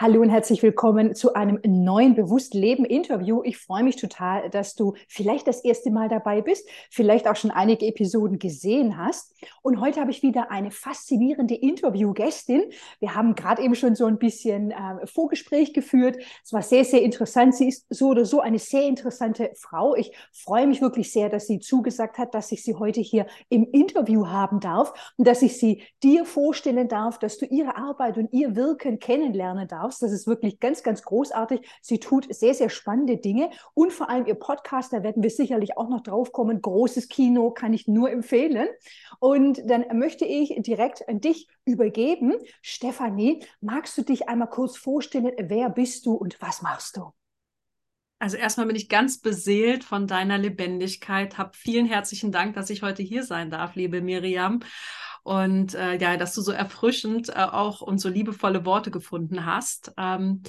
Hallo und herzlich willkommen zu einem neuen Bewusst Leben Interview. Ich freue mich total, dass du vielleicht das erste Mal dabei bist, vielleicht auch schon einige Episoden gesehen hast. Und heute habe ich wieder eine faszinierende Interviewgästin. Wir haben gerade eben schon so ein bisschen äh, Vorgespräch geführt. Es war sehr, sehr interessant. Sie ist so oder so eine sehr interessante Frau. Ich freue mich wirklich sehr, dass sie zugesagt hat, dass ich sie heute hier im Interview haben darf und dass ich sie dir vorstellen darf, dass du ihre Arbeit und ihr Wirken kennenlernen darfst darfst. Das ist wirklich ganz, ganz großartig. Sie tut sehr, sehr spannende Dinge und vor allem ihr Podcast, da werden wir sicherlich auch noch drauf kommen. Großes Kino kann ich nur empfehlen. Und dann möchte ich direkt an dich übergeben. Stefanie, magst du dich einmal kurz vorstellen? Wer bist du und was machst du? Also erstmal bin ich ganz beseelt von deiner Lebendigkeit. Hab vielen herzlichen Dank, dass ich heute hier sein darf, liebe Miriam und äh, ja, dass du so erfrischend äh, auch und so liebevolle Worte gefunden hast. Ähm,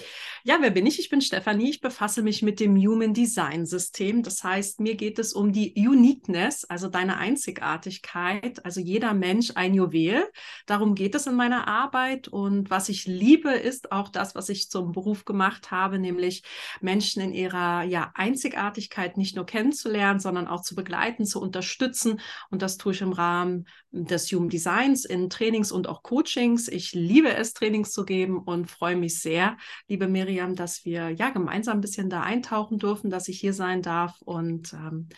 ja, wer bin ich? Ich bin Stefanie. Ich befasse mich mit dem Human Design System. Das heißt, mir geht es um die Uniqueness, also deine Einzigartigkeit. Also jeder Mensch ein Juwel. Darum geht es in meiner Arbeit. Und was ich liebe, ist auch das, was ich zum Beruf gemacht habe, nämlich Menschen in ihrer ja, Einzigartigkeit nicht nur kennenzulernen, sondern auch zu begleiten, zu unterstützen. Und das tue ich im Rahmen des Human Designs in Trainings und auch Coachings. Ich liebe es, Trainings zu geben und freue mich sehr, liebe Miriam, dass wir ja gemeinsam ein bisschen da eintauchen dürfen, dass ich hier sein darf und ähm,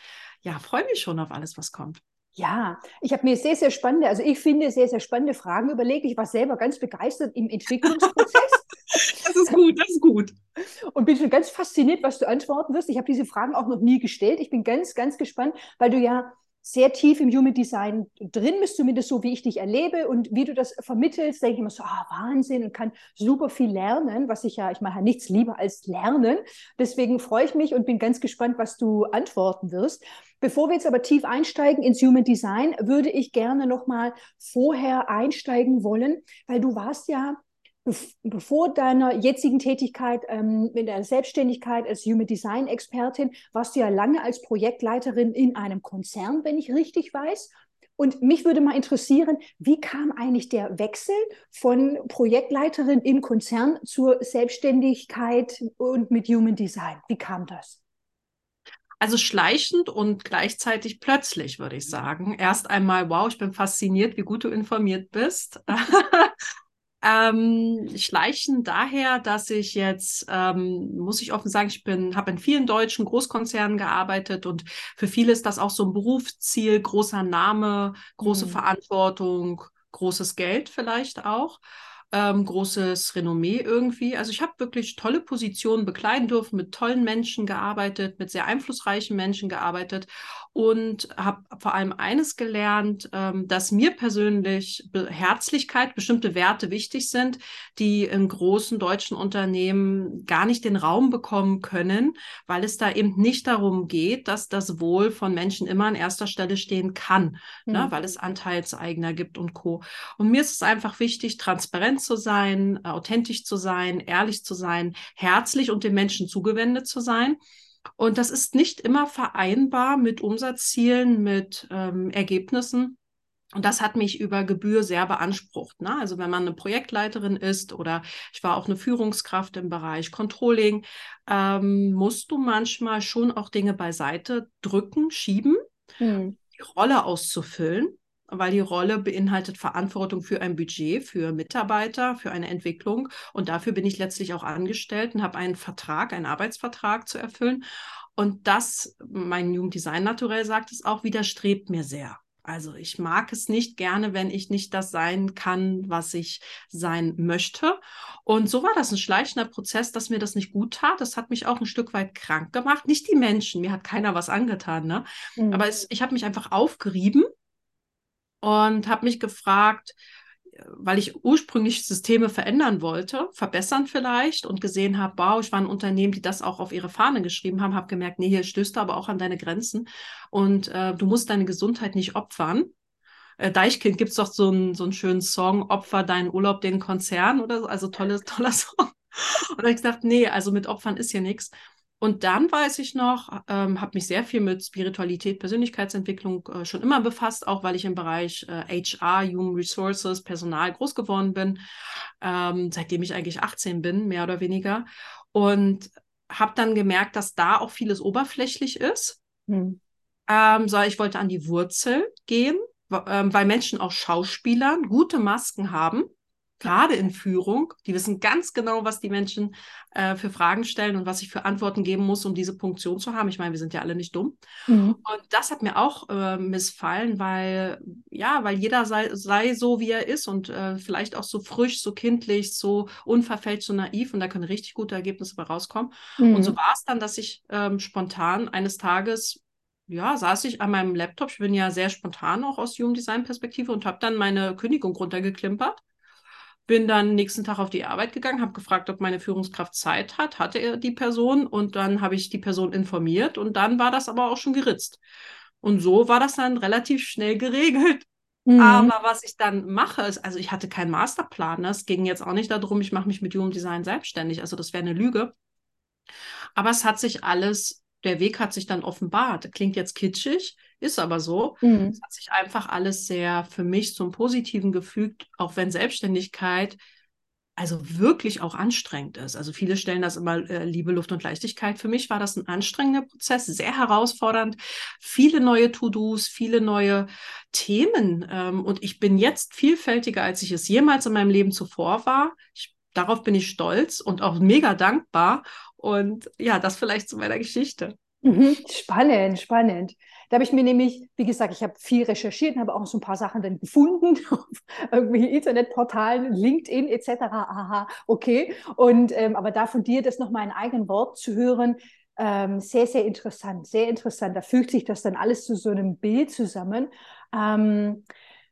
ja, freue mich schon auf alles, was kommt. Ja, ich habe mir sehr, sehr spannende, also ich finde sehr, sehr spannende Fragen überlegt. Ich war selber ganz begeistert im Entwicklungsprozess. das ist gut, das ist gut. Und bin schon ganz fasziniert, was du antworten wirst. Ich habe diese Fragen auch noch nie gestellt. Ich bin ganz, ganz gespannt, weil du ja sehr tief im Human Design drin bist, zumindest so, wie ich dich erlebe und wie du das vermittelst, denke ich immer so, ah, Wahnsinn und kann super viel lernen, was ich ja, ich mache ja nichts lieber als lernen. Deswegen freue ich mich und bin ganz gespannt, was du antworten wirst. Bevor wir jetzt aber tief einsteigen ins Human Design, würde ich gerne nochmal vorher einsteigen wollen, weil du warst ja bevor deiner jetzigen Tätigkeit ähm, in der Selbstständigkeit als Human Design Expertin warst du ja lange als Projektleiterin in einem Konzern, wenn ich richtig weiß. Und mich würde mal interessieren, wie kam eigentlich der Wechsel von Projektleiterin im Konzern zur Selbstständigkeit und mit Human Design? Wie kam das? Also schleichend und gleichzeitig plötzlich, würde ich sagen. Erst einmal, wow, ich bin fasziniert, wie gut du informiert bist. Ähm, schleichen daher, dass ich jetzt, ähm, muss ich offen sagen, ich bin, habe in vielen deutschen Großkonzernen gearbeitet und für viele ist das auch so ein Berufsziel, großer Name, große mhm. Verantwortung, großes Geld vielleicht auch ähm, großes Renommee irgendwie. Also ich habe wirklich tolle Positionen bekleiden dürfen, mit tollen Menschen gearbeitet, mit sehr einflussreichen Menschen gearbeitet und habe vor allem eines gelernt, ähm, dass mir persönlich Be Herzlichkeit, bestimmte Werte wichtig sind, die in großen deutschen Unternehmen gar nicht den Raum bekommen können, weil es da eben nicht darum geht, dass das Wohl von Menschen immer an erster Stelle stehen kann, mhm. ne, weil es Anteilseigner gibt und Co. Und mir ist es einfach wichtig, transparent zu sein, authentisch zu sein, ehrlich zu sein, herzlich und den Menschen zugewendet zu sein. Und das ist nicht immer vereinbar mit Umsatzzielen, mit ähm, Ergebnissen. Und das hat mich über Gebühr sehr beansprucht. Ne? Also wenn man eine Projektleiterin ist oder ich war auch eine Führungskraft im Bereich Controlling, ähm, musst du manchmal schon auch Dinge beiseite drücken, schieben, hm. die Rolle auszufüllen weil die Rolle beinhaltet Verantwortung für ein Budget, für Mitarbeiter, für eine Entwicklung. Und dafür bin ich letztlich auch angestellt und habe einen Vertrag, einen Arbeitsvertrag zu erfüllen. Und das, mein Jugenddesign naturell sagt es auch, widerstrebt mir sehr. Also ich mag es nicht gerne, wenn ich nicht das sein kann, was ich sein möchte. Und so war das ein schleichender Prozess, dass mir das nicht gut tat. Das hat mich auch ein Stück weit krank gemacht. Nicht die Menschen, mir hat keiner was angetan, ne? Mhm. Aber es, ich habe mich einfach aufgerieben und habe mich gefragt, weil ich ursprünglich Systeme verändern wollte, verbessern vielleicht und gesehen habe, wow, ich war ein Unternehmen, die das auch auf ihre Fahne geschrieben haben, habe gemerkt, nee, hier stößt du aber auch an deine Grenzen und äh, du musst deine Gesundheit nicht opfern. Äh, Deichkind gibt es doch so einen, so einen schönen Song, Opfer deinen Urlaub den Konzern oder so, also tolles, toller Song. Und habe ich gesagt, nee, also mit Opfern ist hier nichts. Und dann weiß ich noch, ähm, habe mich sehr viel mit Spiritualität, Persönlichkeitsentwicklung äh, schon immer befasst, auch weil ich im Bereich äh, HR, Human Resources, Personal groß geworden bin. ähm, seitdem ich eigentlich 18 bin, mehr oder weniger. Und habe dann gemerkt, dass da auch vieles oberflächlich ist. Hm. Ähm, so, ich wollte an die Wurzel gehen, ähm, weil Menschen auch Schauspielern gute Masken haben gerade in Führung, die wissen ganz genau, was die Menschen äh, für Fragen stellen und was ich für Antworten geben muss, um diese Punktion zu haben. Ich meine, wir sind ja alle nicht dumm. Mhm. Und das hat mir auch äh, missfallen, weil, ja, weil jeder sei, sei so, wie er ist und äh, vielleicht auch so frisch, so kindlich, so unverfälscht, so naiv und da können richtig gute Ergebnisse bei rauskommen. Mhm. Und so war es dann, dass ich ähm, spontan eines Tages ja, saß ich an meinem Laptop. Ich bin ja sehr spontan auch aus Human Design Perspektive und habe dann meine Kündigung runtergeklimpert bin dann nächsten Tag auf die Arbeit gegangen, habe gefragt, ob meine Führungskraft Zeit hat, hatte er die Person und dann habe ich die Person informiert und dann war das aber auch schon geritzt. Und so war das dann relativ schnell geregelt. Mhm. Aber was ich dann mache, ist, also ich hatte keinen Masterplan. Ne? Es ging jetzt auch nicht darum, ich mache mich mit Human Design selbstständig. Also das wäre eine Lüge. Aber es hat sich alles, der Weg hat sich dann offenbart. Klingt jetzt kitschig, ist aber so. Mhm. Es hat sich einfach alles sehr für mich zum Positiven gefügt, auch wenn Selbstständigkeit also wirklich auch anstrengend ist. Also viele stellen das immer äh, Liebe, Luft und Leichtigkeit. Für mich war das ein anstrengender Prozess, sehr herausfordernd, viele neue To-Dos, viele neue Themen. Ähm, und ich bin jetzt vielfältiger, als ich es jemals in meinem Leben zuvor war. Ich, darauf bin ich stolz und auch mega dankbar. Und ja, das vielleicht zu meiner Geschichte. Mhm. Spannend, spannend. Da habe ich mir nämlich, wie gesagt, ich habe viel recherchiert und habe auch so ein paar Sachen dann gefunden auf irgendwelchen Internetportalen, LinkedIn etc. Aha, okay. Und ähm, aber da von dir das nochmal in eigenen Wort zu hören, ähm, sehr, sehr interessant, sehr interessant. Da fügt sich das dann alles zu so einem Bild zusammen. Ähm,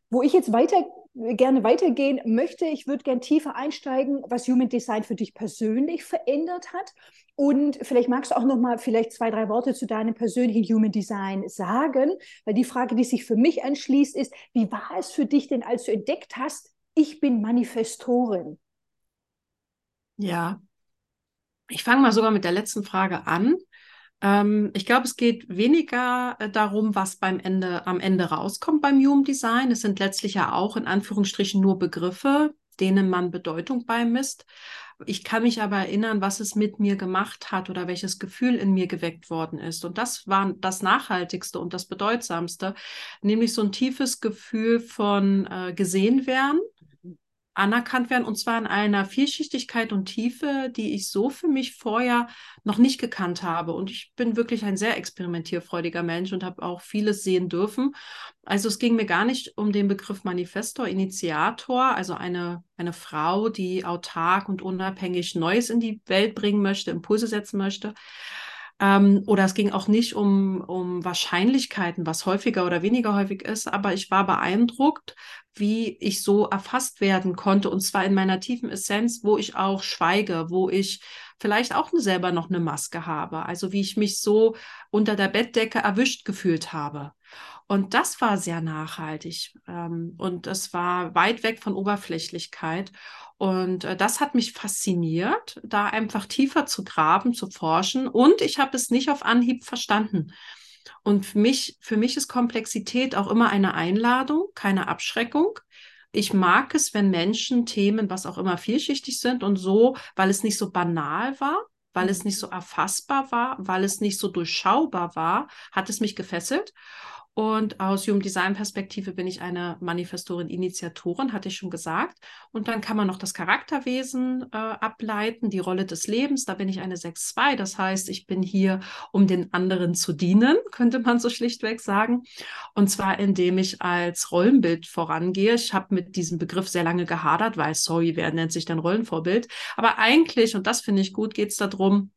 wo ich jetzt weiter gerne weitergehen möchte, ich würde gerne tiefer einsteigen, was Human Design für dich persönlich verändert hat. Und vielleicht magst du auch noch mal vielleicht zwei, drei Worte zu deinem persönlichen Human Design sagen, weil die Frage, die sich für mich anschließt, ist, wie war es für dich denn, als du entdeckt hast, ich bin Manifestorin? Ja, ich fange mal sogar mit der letzten Frage an. Ähm, ich glaube, es geht weniger äh, darum, was beim Ende, am Ende rauskommt beim Human Design. Es sind letztlich ja auch in Anführungsstrichen nur Begriffe, denen man Bedeutung beimisst. Ich kann mich aber erinnern, was es mit mir gemacht hat oder welches Gefühl in mir geweckt worden ist. Und das war das Nachhaltigste und das Bedeutsamste, nämlich so ein tiefes Gefühl von äh, gesehen werden, anerkannt werden und zwar in einer Vielschichtigkeit und Tiefe, die ich so für mich vorher noch nicht gekannt habe. Und ich bin wirklich ein sehr experimentierfreudiger Mensch und habe auch vieles sehen dürfen. Also es ging mir gar nicht um den Begriff Manifestor, Initiator, also eine, eine Frau, die autark und unabhängig Neues in die Welt bringen möchte, Impulse setzen möchte, ähm, oder es ging auch nicht um, um Wahrscheinlichkeiten, was häufiger oder weniger häufig ist, aber ich war beeindruckt, wie ich so erfasst werden konnte und zwar in meiner tiefen Essenz, wo ich auch schweige, wo ich vielleicht auch selber noch eine Maske habe, also wie ich mich so unter der Bettdecke erwischt gefühlt habe. Und das war sehr nachhaltig ähm, und es war weit weg von Oberflächlichkeit. Und äh, das hat mich fasziniert, da einfach tiefer zu graben, zu forschen. Und ich habe es nicht auf Anhieb verstanden. Und für mich, für mich ist Komplexität auch immer eine Einladung, keine Abschreckung. Ich mag es, wenn Menschen Themen, was auch immer, vielschichtig sind und so, weil es nicht so banal war, weil es nicht so erfassbar war, weil es nicht so durchschaubar war, hat es mich gefesselt. Und aus Human Design Perspektive bin ich eine Manifestorin, Initiatorin, hatte ich schon gesagt. Und dann kann man noch das Charakterwesen äh, ableiten, die Rolle des Lebens. Da bin ich eine 6-2. Das heißt, ich bin hier, um den anderen zu dienen, könnte man so schlichtweg sagen. Und zwar, indem ich als Rollenbild vorangehe. Ich habe mit diesem Begriff sehr lange gehadert, weil, sorry, wer nennt sich denn Rollenvorbild? Aber eigentlich, und das finde ich gut, geht es darum,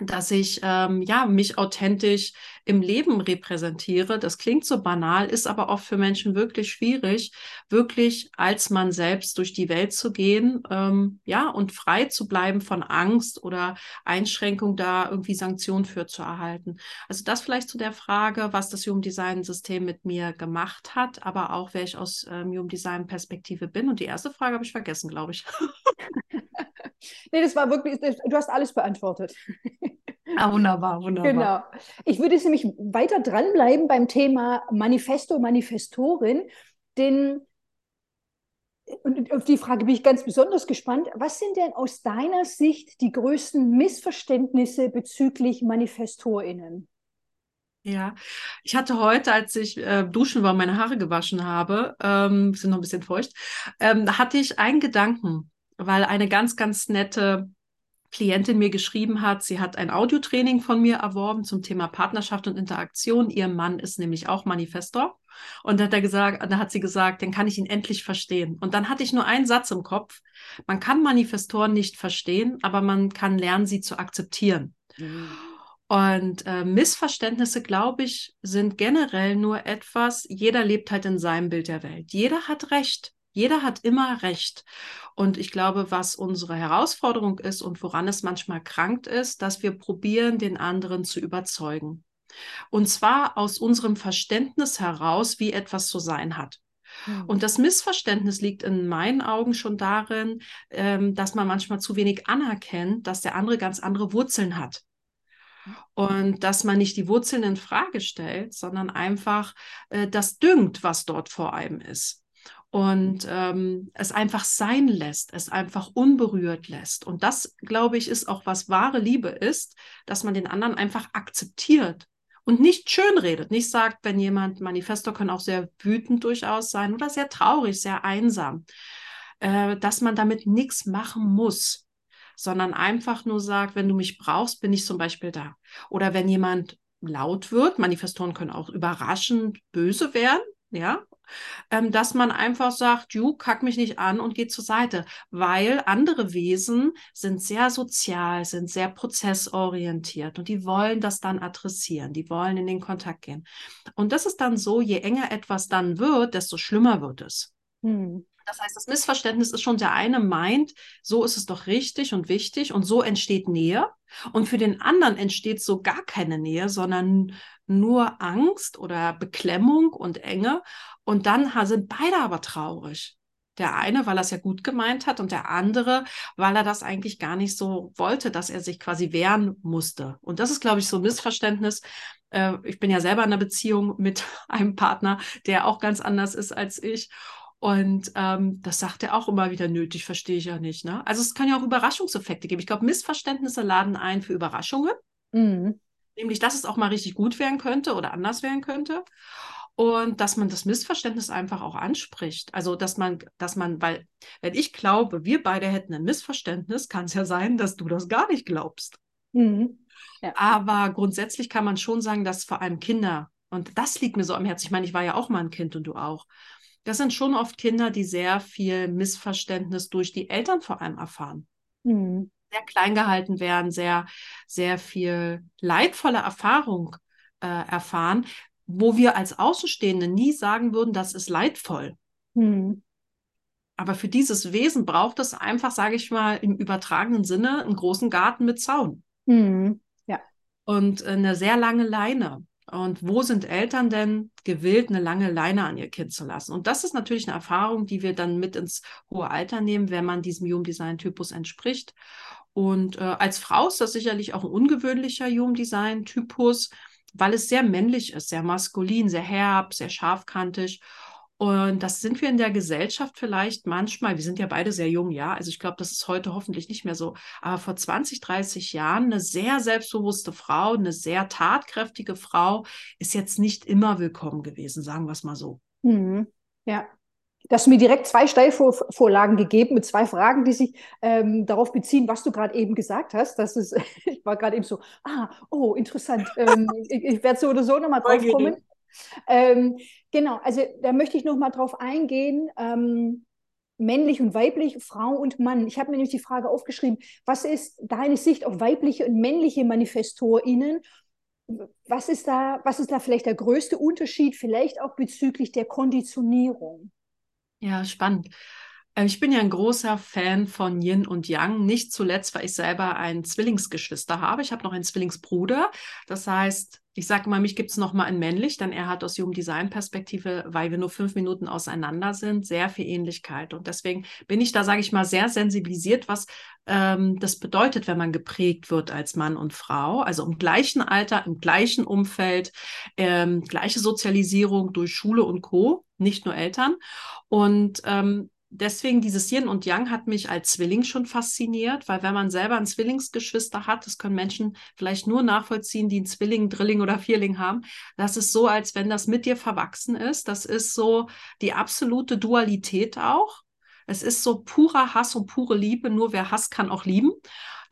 dass ich ähm, ja mich authentisch im Leben repräsentiere. Das klingt so banal, ist aber oft für Menschen wirklich schwierig, wirklich als man selbst durch die Welt zu gehen, ähm, ja und frei zu bleiben von Angst oder Einschränkung, da irgendwie Sanktionen für zu erhalten. Also das vielleicht zu der Frage, was das Human Design System mit mir gemacht hat, aber auch wer ich aus ähm, Human Design Perspektive bin. Und die erste Frage habe ich vergessen, glaube ich. nee, das war wirklich, du hast alles beantwortet. Ah, wunderbar, wunderbar. Genau. Ich würde jetzt nämlich weiter dranbleiben beim Thema Manifesto, Manifestorin, denn und auf die Frage bin ich ganz besonders gespannt. Was sind denn aus deiner Sicht die größten Missverständnisse bezüglich ManifestorInnen? Ja, ich hatte heute, als ich äh, duschen war, meine Haare gewaschen habe, ähm, sind noch ein bisschen feucht, ähm, da hatte ich einen Gedanken, weil eine ganz, ganz nette Klientin mir geschrieben hat, sie hat ein Audiotraining von mir erworben zum Thema Partnerschaft und Interaktion. Ihr Mann ist nämlich auch Manifestor. Und da hat er gesagt, da hat sie gesagt, dann kann ich ihn endlich verstehen. Und dann hatte ich nur einen Satz im Kopf. Man kann Manifestoren nicht verstehen, aber man kann lernen, sie zu akzeptieren. Mhm. Und äh, Missverständnisse, glaube ich, sind generell nur etwas, jeder lebt halt in seinem Bild der Welt. Jeder hat Recht. Jeder hat immer Recht. Und ich glaube, was unsere Herausforderung ist und woran es manchmal krankt ist, dass wir probieren, den anderen zu überzeugen. Und zwar aus unserem Verständnis heraus, wie etwas zu sein hat. Hm. Und das Missverständnis liegt in meinen Augen schon darin, ähm, dass man manchmal zu wenig anerkennt, dass der andere ganz andere Wurzeln hat. Und dass man nicht die Wurzeln in Frage stellt, sondern einfach äh, das düngt, was dort vor einem ist und ähm, es einfach sein lässt, es einfach unberührt lässt. Und das, glaube ich, ist auch, was wahre Liebe ist, dass man den anderen einfach akzeptiert und nicht schön redet, nicht sagt, wenn jemand, Manifesto kann auch sehr wütend durchaus sein oder sehr traurig, sehr einsam, äh, dass man damit nichts machen muss, sondern einfach nur sagt, wenn du mich brauchst, bin ich zum Beispiel da. Oder wenn jemand laut wird, Manifestoren können auch überraschend böse werden, ja, ähm, dass man einfach sagt, ju, kack mich nicht an und geht zur Seite, weil andere Wesen sind sehr sozial, sind sehr prozessorientiert und die wollen das dann adressieren, die wollen in den Kontakt gehen. Und das ist dann so, je enger etwas dann wird, desto schlimmer wird es. Hm. Das heißt, das Missverständnis ist schon, der eine meint, so ist es doch richtig und wichtig und so entsteht Nähe. Und für den anderen entsteht so gar keine Nähe, sondern nur Angst oder Beklemmung und Enge. Und dann sind beide aber traurig. Der eine, weil er es ja gut gemeint hat und der andere, weil er das eigentlich gar nicht so wollte, dass er sich quasi wehren musste. Und das ist, glaube ich, so ein Missverständnis. Äh, ich bin ja selber in einer Beziehung mit einem Partner, der auch ganz anders ist als ich. Und ähm, das sagt er auch immer wieder nötig, verstehe ich ja nicht. Ne? Also es kann ja auch Überraschungseffekte geben. Ich glaube, Missverständnisse laden ein für Überraschungen. Mhm. Nämlich, dass es auch mal richtig gut werden könnte oder anders werden könnte. Und dass man das Missverständnis einfach auch anspricht. Also, dass man, dass man, weil, wenn ich glaube, wir beide hätten ein Missverständnis, kann es ja sein, dass du das gar nicht glaubst. Mhm. Ja. Aber grundsätzlich kann man schon sagen, dass vor allem Kinder, und das liegt mir so am Herzen. Ich meine, ich war ja auch mal ein Kind und du auch das sind schon oft Kinder, die sehr viel Missverständnis durch die Eltern vor allem erfahren. Mhm. Sehr klein gehalten werden, sehr, sehr viel leidvolle Erfahrung äh, erfahren, wo wir als Außenstehende nie sagen würden, das ist leidvoll. Mhm. Aber für dieses Wesen braucht es einfach, sage ich mal, im übertragenen Sinne einen großen Garten mit Zaun. Mhm. Ja. Und eine sehr lange Leine. Und wo sind Eltern denn gewillt, eine lange Leine an ihr Kind zu lassen? Und das ist natürlich eine Erfahrung, die wir dann mit ins hohe Alter nehmen, wenn man diesem Human Design Typus entspricht. Und äh, als Frau ist das sicherlich auch ein ungewöhnlicher Human Design Typus, weil es sehr männlich ist, sehr maskulin, sehr herb, sehr scharfkantig. Und das sind wir in der Gesellschaft vielleicht manchmal, wir sind ja beide sehr jung, ja, also ich glaube, das ist heute hoffentlich nicht mehr so, aber vor 20, 30 Jahren eine sehr selbstbewusste Frau, eine sehr tatkräftige Frau ist jetzt nicht immer willkommen gewesen, sagen wir es mal so. Mhm. Ja, Du hast mir direkt zwei Steilvorlagen gegeben mit zwei Fragen, die sich ähm, darauf beziehen, was du gerade eben gesagt hast. Das ist, ich war gerade eben so, ah, oh, interessant. ähm, ich, ich werde so oder so nochmal drauf kommen. Ähm, genau, also da möchte ich noch mal drauf eingehen. Ähm, männlich und weiblich, Frau und Mann. Ich habe mir nämlich die Frage aufgeschrieben, was ist deine Sicht auf weibliche und männliche ManifestorInnen? Was ist da, was ist da vielleicht der größte Unterschied, vielleicht auch bezüglich der Konditionierung? Ja, spannend. Äh, ich bin ja ein großer Fan von Yin und Yang, nicht zuletzt, weil ich selber ein Zwillingsgeschwister habe. Ich habe noch einen Zwillingsbruder. Das heißt, ich sage mal, mich gibt es noch mal in männlich, denn er hat aus Human Design Perspektive, weil wir nur fünf Minuten auseinander sind, sehr viel Ähnlichkeit. Und deswegen bin ich da, sage ich mal, sehr sensibilisiert, was ähm, das bedeutet, wenn man geprägt wird als Mann und Frau. Also im gleichen Alter, im gleichen Umfeld, ähm, gleiche Sozialisierung durch Schule und Co., nicht nur Eltern. Und ähm, deswegen dieses Yin und Yang hat mich als Zwilling schon fasziniert, weil wenn man selber ein Zwillingsgeschwister hat, das können Menschen vielleicht nur nachvollziehen, die einen Zwilling, Drilling oder Vierling haben. Das ist so, als wenn das mit dir verwachsen ist. Das ist so die absolute Dualität auch. Es ist so purer Hass und pure Liebe. Nur wer Hass kann auch lieben.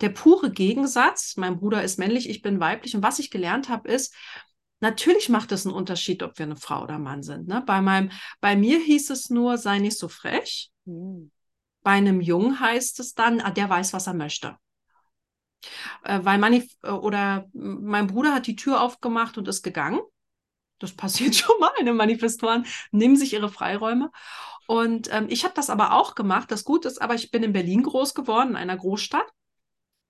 Der pure Gegensatz, mein Bruder ist männlich, ich bin weiblich. Und was ich gelernt habe, ist, Natürlich macht es einen Unterschied, ob wir eine Frau oder Mann sind. Ne? Bei, meinem, bei mir hieß es nur, sei nicht so frech. Mhm. Bei einem Jungen heißt es dann, ah, der weiß, was er möchte. Äh, weil meine, äh, oder mein Bruder hat die Tür aufgemacht und ist gegangen. Das passiert schon mal. Ne? Manifestoren nehmen sich ihre Freiräume. Und ähm, ich habe das aber auch gemacht. Das Gute ist aber, ich bin in Berlin groß geworden, in einer Großstadt.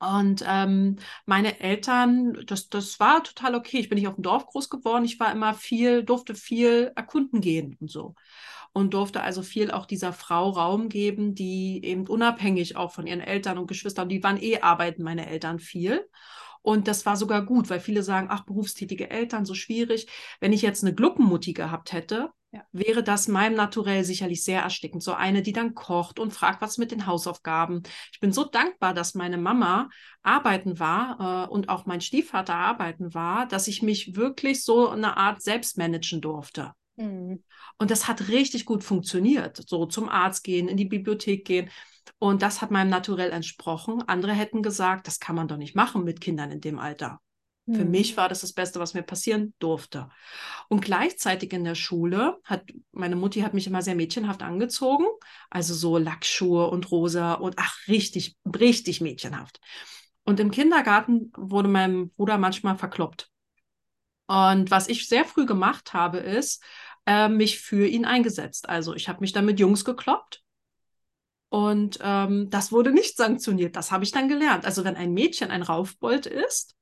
Und ähm, meine Eltern, das, das war total okay. Ich bin nicht auf dem Dorf groß geworden. Ich war immer viel, durfte viel erkunden gehen und so. Und durfte also viel auch dieser Frau Raum geben, die eben unabhängig auch von ihren Eltern und Geschwistern, die waren eh arbeiten, meine Eltern viel. Und das war sogar gut, weil viele sagen, ach, berufstätige Eltern, so schwierig. Wenn ich jetzt eine Gluckenmutti gehabt hätte, ja. wäre das meinem Naturell sicherlich sehr erstickend. So eine, die dann kocht und fragt, was mit den Hausaufgaben. Ich bin so dankbar, dass meine Mama arbeiten war äh, und auch mein Stiefvater arbeiten war, dass ich mich wirklich so eine Art selbst managen durfte. Mhm. Und das hat richtig gut funktioniert. So zum Arzt gehen, in die Bibliothek gehen. Und das hat meinem Naturell entsprochen. Andere hätten gesagt, das kann man doch nicht machen mit Kindern in dem Alter. Für mhm. mich war das das Beste, was mir passieren durfte. Und gleichzeitig in der Schule hat meine Mutti hat mich immer sehr mädchenhaft angezogen, also so Lackschuhe und rosa und ach richtig richtig mädchenhaft. Und im Kindergarten wurde mein Bruder manchmal verkloppt. Und was ich sehr früh gemacht habe, ist äh, mich für ihn eingesetzt. Also ich habe mich dann mit Jungs gekloppt. Und ähm, das wurde nicht sanktioniert. Das habe ich dann gelernt. Also wenn ein Mädchen ein Raufbold ist,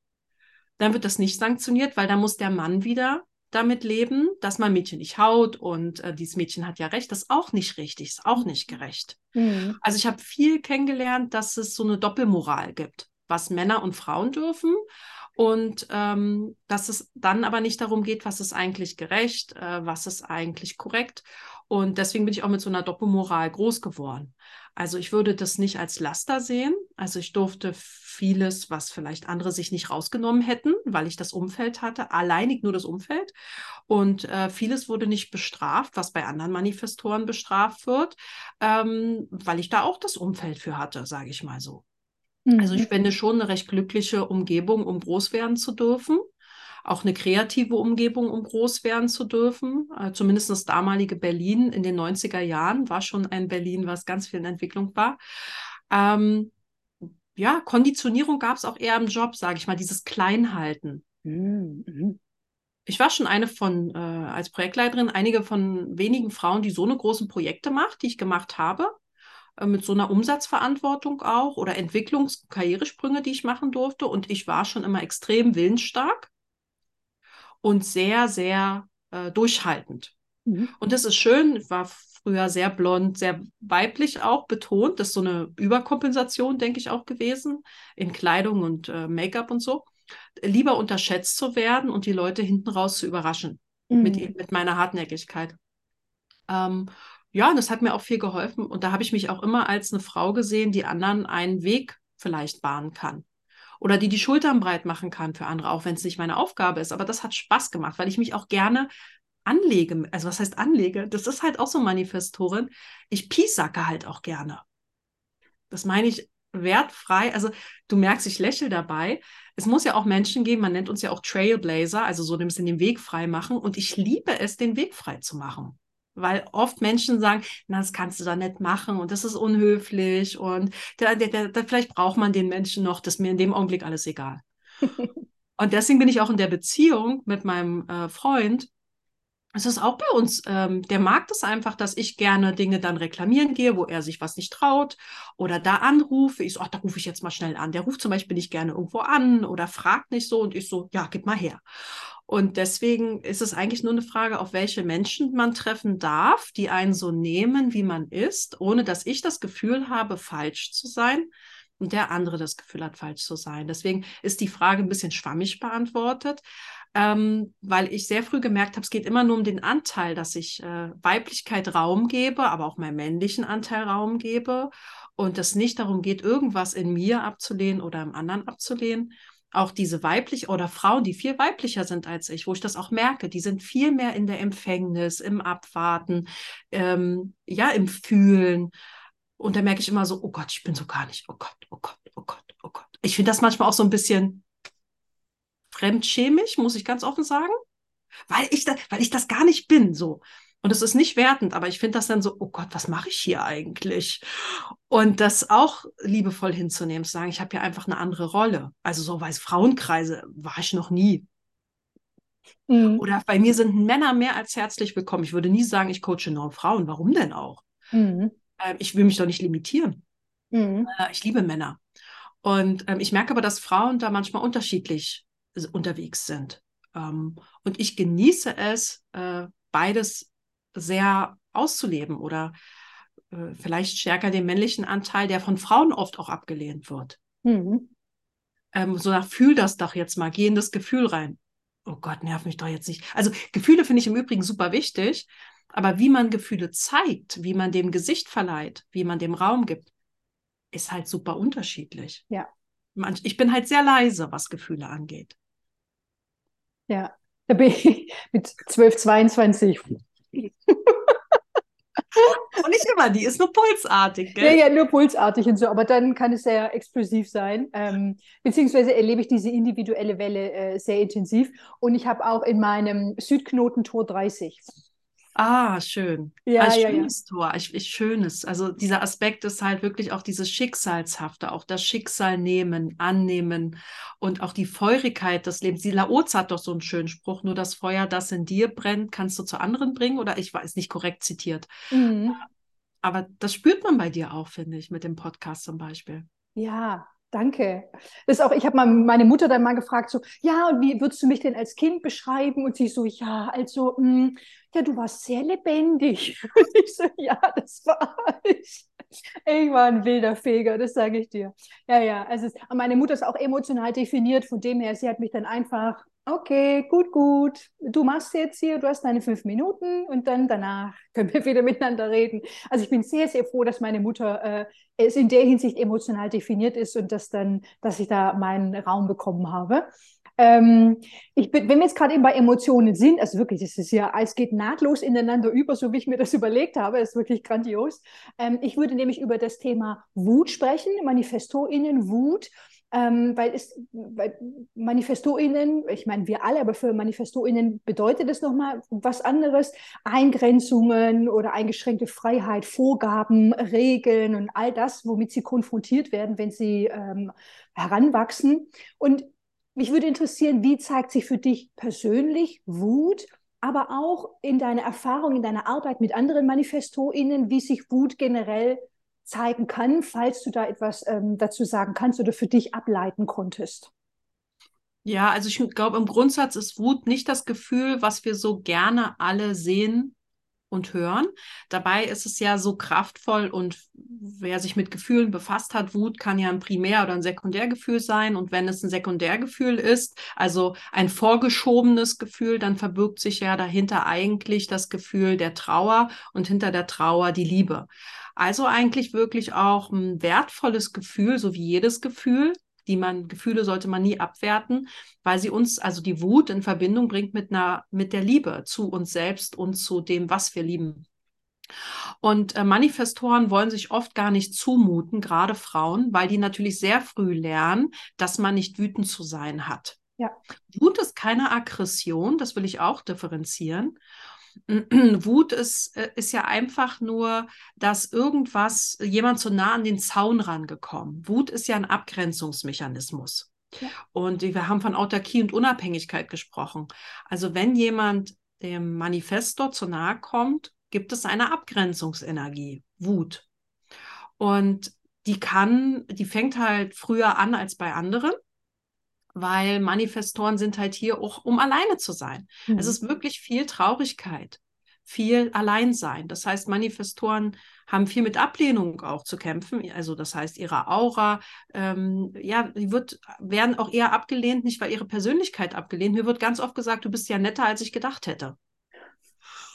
dann wird das nicht sanktioniert, weil da muss der Mann wieder damit leben, dass man Mädchen nicht haut und äh, dieses Mädchen hat ja recht. Das ist auch nicht richtig, ist auch nicht gerecht. Mhm. Also ich habe viel kennengelernt, dass es so eine Doppelmoral gibt, was Männer und Frauen dürfen und ähm, dass es dann aber nicht darum geht, was ist eigentlich gerecht, äh, was ist eigentlich korrekt. Und deswegen bin ich auch mit so einer Doppelmoral groß geworden. Also ich würde das nicht als Laster sehen. Also ich durfte vieles, was vielleicht andere sich nicht rausgenommen hätten, weil ich das Umfeld hatte, alleinig nur das Umfeld. Und äh, vieles wurde nicht bestraft, was bei anderen Manifestoren bestraft wird, ähm, weil ich da auch das Umfeld für hatte, sage ich mal so. Also ich mhm. finde schon eine recht glückliche Umgebung, um groß werden zu dürfen auch eine kreative Umgebung, um groß werden zu dürfen. Äh, zumindest das damalige Berlin in den 90er Jahren war schon ein Berlin, was ganz viel in Entwicklung war. Ähm, ja, Konditionierung gab es auch eher im Job, sage ich mal, dieses Kleinhalten. Mhm. Ich war schon eine von, äh, als Projektleiterin, einige von wenigen Frauen, die so eine großen Projekte macht, die ich gemacht habe äh, mit so einer Umsatzverantwortung auch oder Entwicklungs-, Karrieresprünge, die ich machen durfte. Und ich war schon immer extrem willensstark und sehr, sehr äh, durchhaltend. Mhm. Und das ist schön, war früher sehr blond, sehr weiblich auch betont. Das ist so eine Überkompensation, denke ich, auch gewesen in Kleidung und äh, Make-up und so. Lieber unterschätzt zu werden und die Leute hinten raus zu überraschen mhm. mit, mit meiner Hartnäckigkeit. Ähm, ja, das hat mir auch viel geholfen. Und da habe ich mich auch immer als eine Frau gesehen, die anderen einen Weg vielleicht bahnen kann oder die die Schultern breit machen kann für andere, auch wenn es nicht meine Aufgabe ist. Aber das hat Spaß gemacht, weil ich mich auch gerne anlege. Also was heißt anlege? Das ist halt auch so Manifestorin. Ich piesacke halt auch gerne. Das meine ich wertfrei. Also du merkst, ich lächle dabei. Es muss ja auch Menschen geben, man nennt uns ja auch Trailblazer, also so ein bisschen den Weg frei machen. Und ich liebe es, den Weg frei zu machen weil oft Menschen sagen, na, das kannst du doch nicht machen und das ist unhöflich und der, der, der, vielleicht braucht man den Menschen noch, das ist mir in dem Augenblick alles egal. und deswegen bin ich auch in der Beziehung mit meinem äh, Freund. Es ist auch bei uns, ähm, der mag das einfach, dass ich gerne Dinge dann reklamieren gehe, wo er sich was nicht traut oder da anrufe. Ich so, ach, da rufe ich jetzt mal schnell an. Der ruft zum Beispiel nicht gerne irgendwo an oder fragt nicht so und ich so, ja, gib mal her. Und deswegen ist es eigentlich nur eine Frage, auf welche Menschen man treffen darf, die einen so nehmen, wie man ist, ohne dass ich das Gefühl habe, falsch zu sein und der andere das Gefühl hat, falsch zu sein. Deswegen ist die Frage ein bisschen schwammig beantwortet. Ähm, weil ich sehr früh gemerkt habe, es geht immer nur um den Anteil, dass ich äh, Weiblichkeit Raum gebe, aber auch meinem männlichen Anteil Raum gebe und es nicht darum geht, irgendwas in mir abzulehnen oder im anderen abzulehnen. Auch diese weiblich oder Frauen, die viel weiblicher sind als ich, wo ich das auch merke, die sind viel mehr in der Empfängnis, im Abwarten, ähm, ja, im Fühlen. Und da merke ich immer so, oh Gott, ich bin so gar nicht, oh Gott, oh Gott, oh Gott, oh Gott. Ich finde das manchmal auch so ein bisschen fremdschämig, muss ich ganz offen sagen, weil ich, da, weil ich das gar nicht bin so. Und es ist nicht wertend, aber ich finde das dann so, oh Gott, was mache ich hier eigentlich? Und das auch liebevoll hinzunehmen, zu sagen, ich habe ja einfach eine andere Rolle. Also so weiß Frauenkreise war ich noch nie. Mhm. Oder bei mir sind Männer mehr als herzlich willkommen. Ich würde nie sagen, ich coache nur Frauen. Warum denn auch? Mhm. Ähm, ich will mich doch nicht limitieren. Mhm. Äh, ich liebe Männer. Und ähm, ich merke aber, dass Frauen da manchmal unterschiedlich unterwegs sind. Ähm, und ich genieße es, äh, beides sehr auszuleben oder äh, vielleicht stärker den männlichen Anteil, der von Frauen oft auch abgelehnt wird. Mhm. Ähm, so nach, fühl das doch jetzt mal, geh in das Gefühl rein. Oh Gott, nerv mich doch jetzt nicht. Also Gefühle finde ich im Übrigen super wichtig, aber wie man Gefühle zeigt, wie man dem Gesicht verleiht, wie man dem Raum gibt, ist halt super unterschiedlich. Ja. Ich bin halt sehr leise, was Gefühle angeht. Ja, da bin ich mit 12, 22. Und nicht immer, die ist nur pulsartig, gell? Ja, ja, nur pulsartig und so, aber dann kann es sehr explosiv sein. Ähm, beziehungsweise erlebe ich diese individuelle Welle äh, sehr intensiv. Und ich habe auch in meinem Südknoten Tor 30. Ah, schön. Ja, ein ja, schönes ja. Tor, ich, ich, schönes. Also dieser Aspekt ist halt wirklich auch dieses Schicksalshafte, auch das Schicksal nehmen, annehmen und auch die Feurigkeit des Lebens. Die Laoz hat doch so einen schönen Spruch, nur das Feuer, das in dir brennt, kannst du zu anderen bringen oder ich weiß nicht korrekt zitiert. Mhm. Aber das spürt man bei dir auch, finde ich, mit dem Podcast zum Beispiel. Ja, Danke. Das auch, ich habe mal meine Mutter dann mal gefragt, so, ja, und wie würdest du mich denn als Kind beschreiben? Und sie so, ja, also, mh, hm, ja, du warst sehr lebendig. Und ich so, ja, das war ich. Ich war ein wilder Feger, das sage ich dir. Ja, ja, also meine Mutter ist auch emotional definiert, von dem her, sie hat mich dann einfach okay, gut, gut, du machst jetzt hier, du hast deine fünf Minuten und dann danach können wir wieder miteinander reden. Also ich bin sehr, sehr froh, dass meine Mutter äh, es in der Hinsicht emotional definiert ist und dass dann, dass ich da meinen Raum bekommen habe. Ähm, ich bin, wenn wir jetzt gerade eben bei Emotionen sind, also wirklich, das ist ja, es geht nahtlos ineinander über, so wie ich mir das überlegt habe, das ist wirklich grandios. Ähm, ich würde nämlich über das Thema Wut sprechen, ManifestorInnen, Wut ähm, weil es weil ManifestorInnen, ich meine wir alle, aber für ManifestorInnen bedeutet es nochmal was anderes. Eingrenzungen oder eingeschränkte Freiheit, Vorgaben, Regeln und all das, womit sie konfrontiert werden, wenn sie ähm, heranwachsen. Und mich würde interessieren, wie zeigt sich für dich persönlich Wut, aber auch in deiner Erfahrung, in deiner Arbeit mit anderen ManifestorInnen, wie sich Wut generell zeigen kann, falls du da etwas ähm, dazu sagen kannst oder für dich ableiten konntest. Ja, also ich glaube, im Grundsatz ist Wut nicht das Gefühl, was wir so gerne alle sehen und hören. Dabei ist es ja so kraftvoll und wer sich mit Gefühlen befasst hat, Wut kann ja ein Primär- oder ein Sekundärgefühl sein. Und wenn es ein Sekundärgefühl ist, also ein vorgeschobenes Gefühl, dann verbirgt sich ja dahinter eigentlich das Gefühl der Trauer und hinter der Trauer die Liebe. Also eigentlich wirklich auch ein wertvolles Gefühl, so wie jedes Gefühl. Die man, Gefühle sollte man nie abwerten, weil sie uns, also die Wut in Verbindung bringt mit einer, mit der Liebe zu uns selbst und zu dem, was wir lieben. Und äh, Manifestoren wollen sich oft gar nicht zumuten, gerade Frauen, weil die natürlich sehr früh lernen, dass man nicht wütend zu sein hat. Ja. Wut ist keine Aggression, das will ich auch differenzieren. Wut ist, äh, ist ja einfach nur, dass irgendwas, jemand zu nah an den Zaun rangekommen. Wut ist ja ein Abgrenzungsmechanismus. Ja. Und wir haben von Autarkie und Unabhängigkeit gesprochen. Also wenn jemand dem Manifestor zu nahe kommt, gibt es eine Abgrenzungsenergie, Wut. Und die kann, die fängt halt früher an als bei anderen weil Manifestoren sind halt hier auch, um alleine zu sein. Mhm. Es ist wirklich viel Traurigkeit, viel Alleinsein. Das heißt, Manifestoren haben viel mit Ablehnung auch zu kämpfen. Also das heißt, ihre Aura, ähm, ja, die wird, werden auch eher abgelehnt, nicht weil ihre Persönlichkeit abgelehnt. Mir wird ganz oft gesagt, du bist ja netter, als ich gedacht hätte.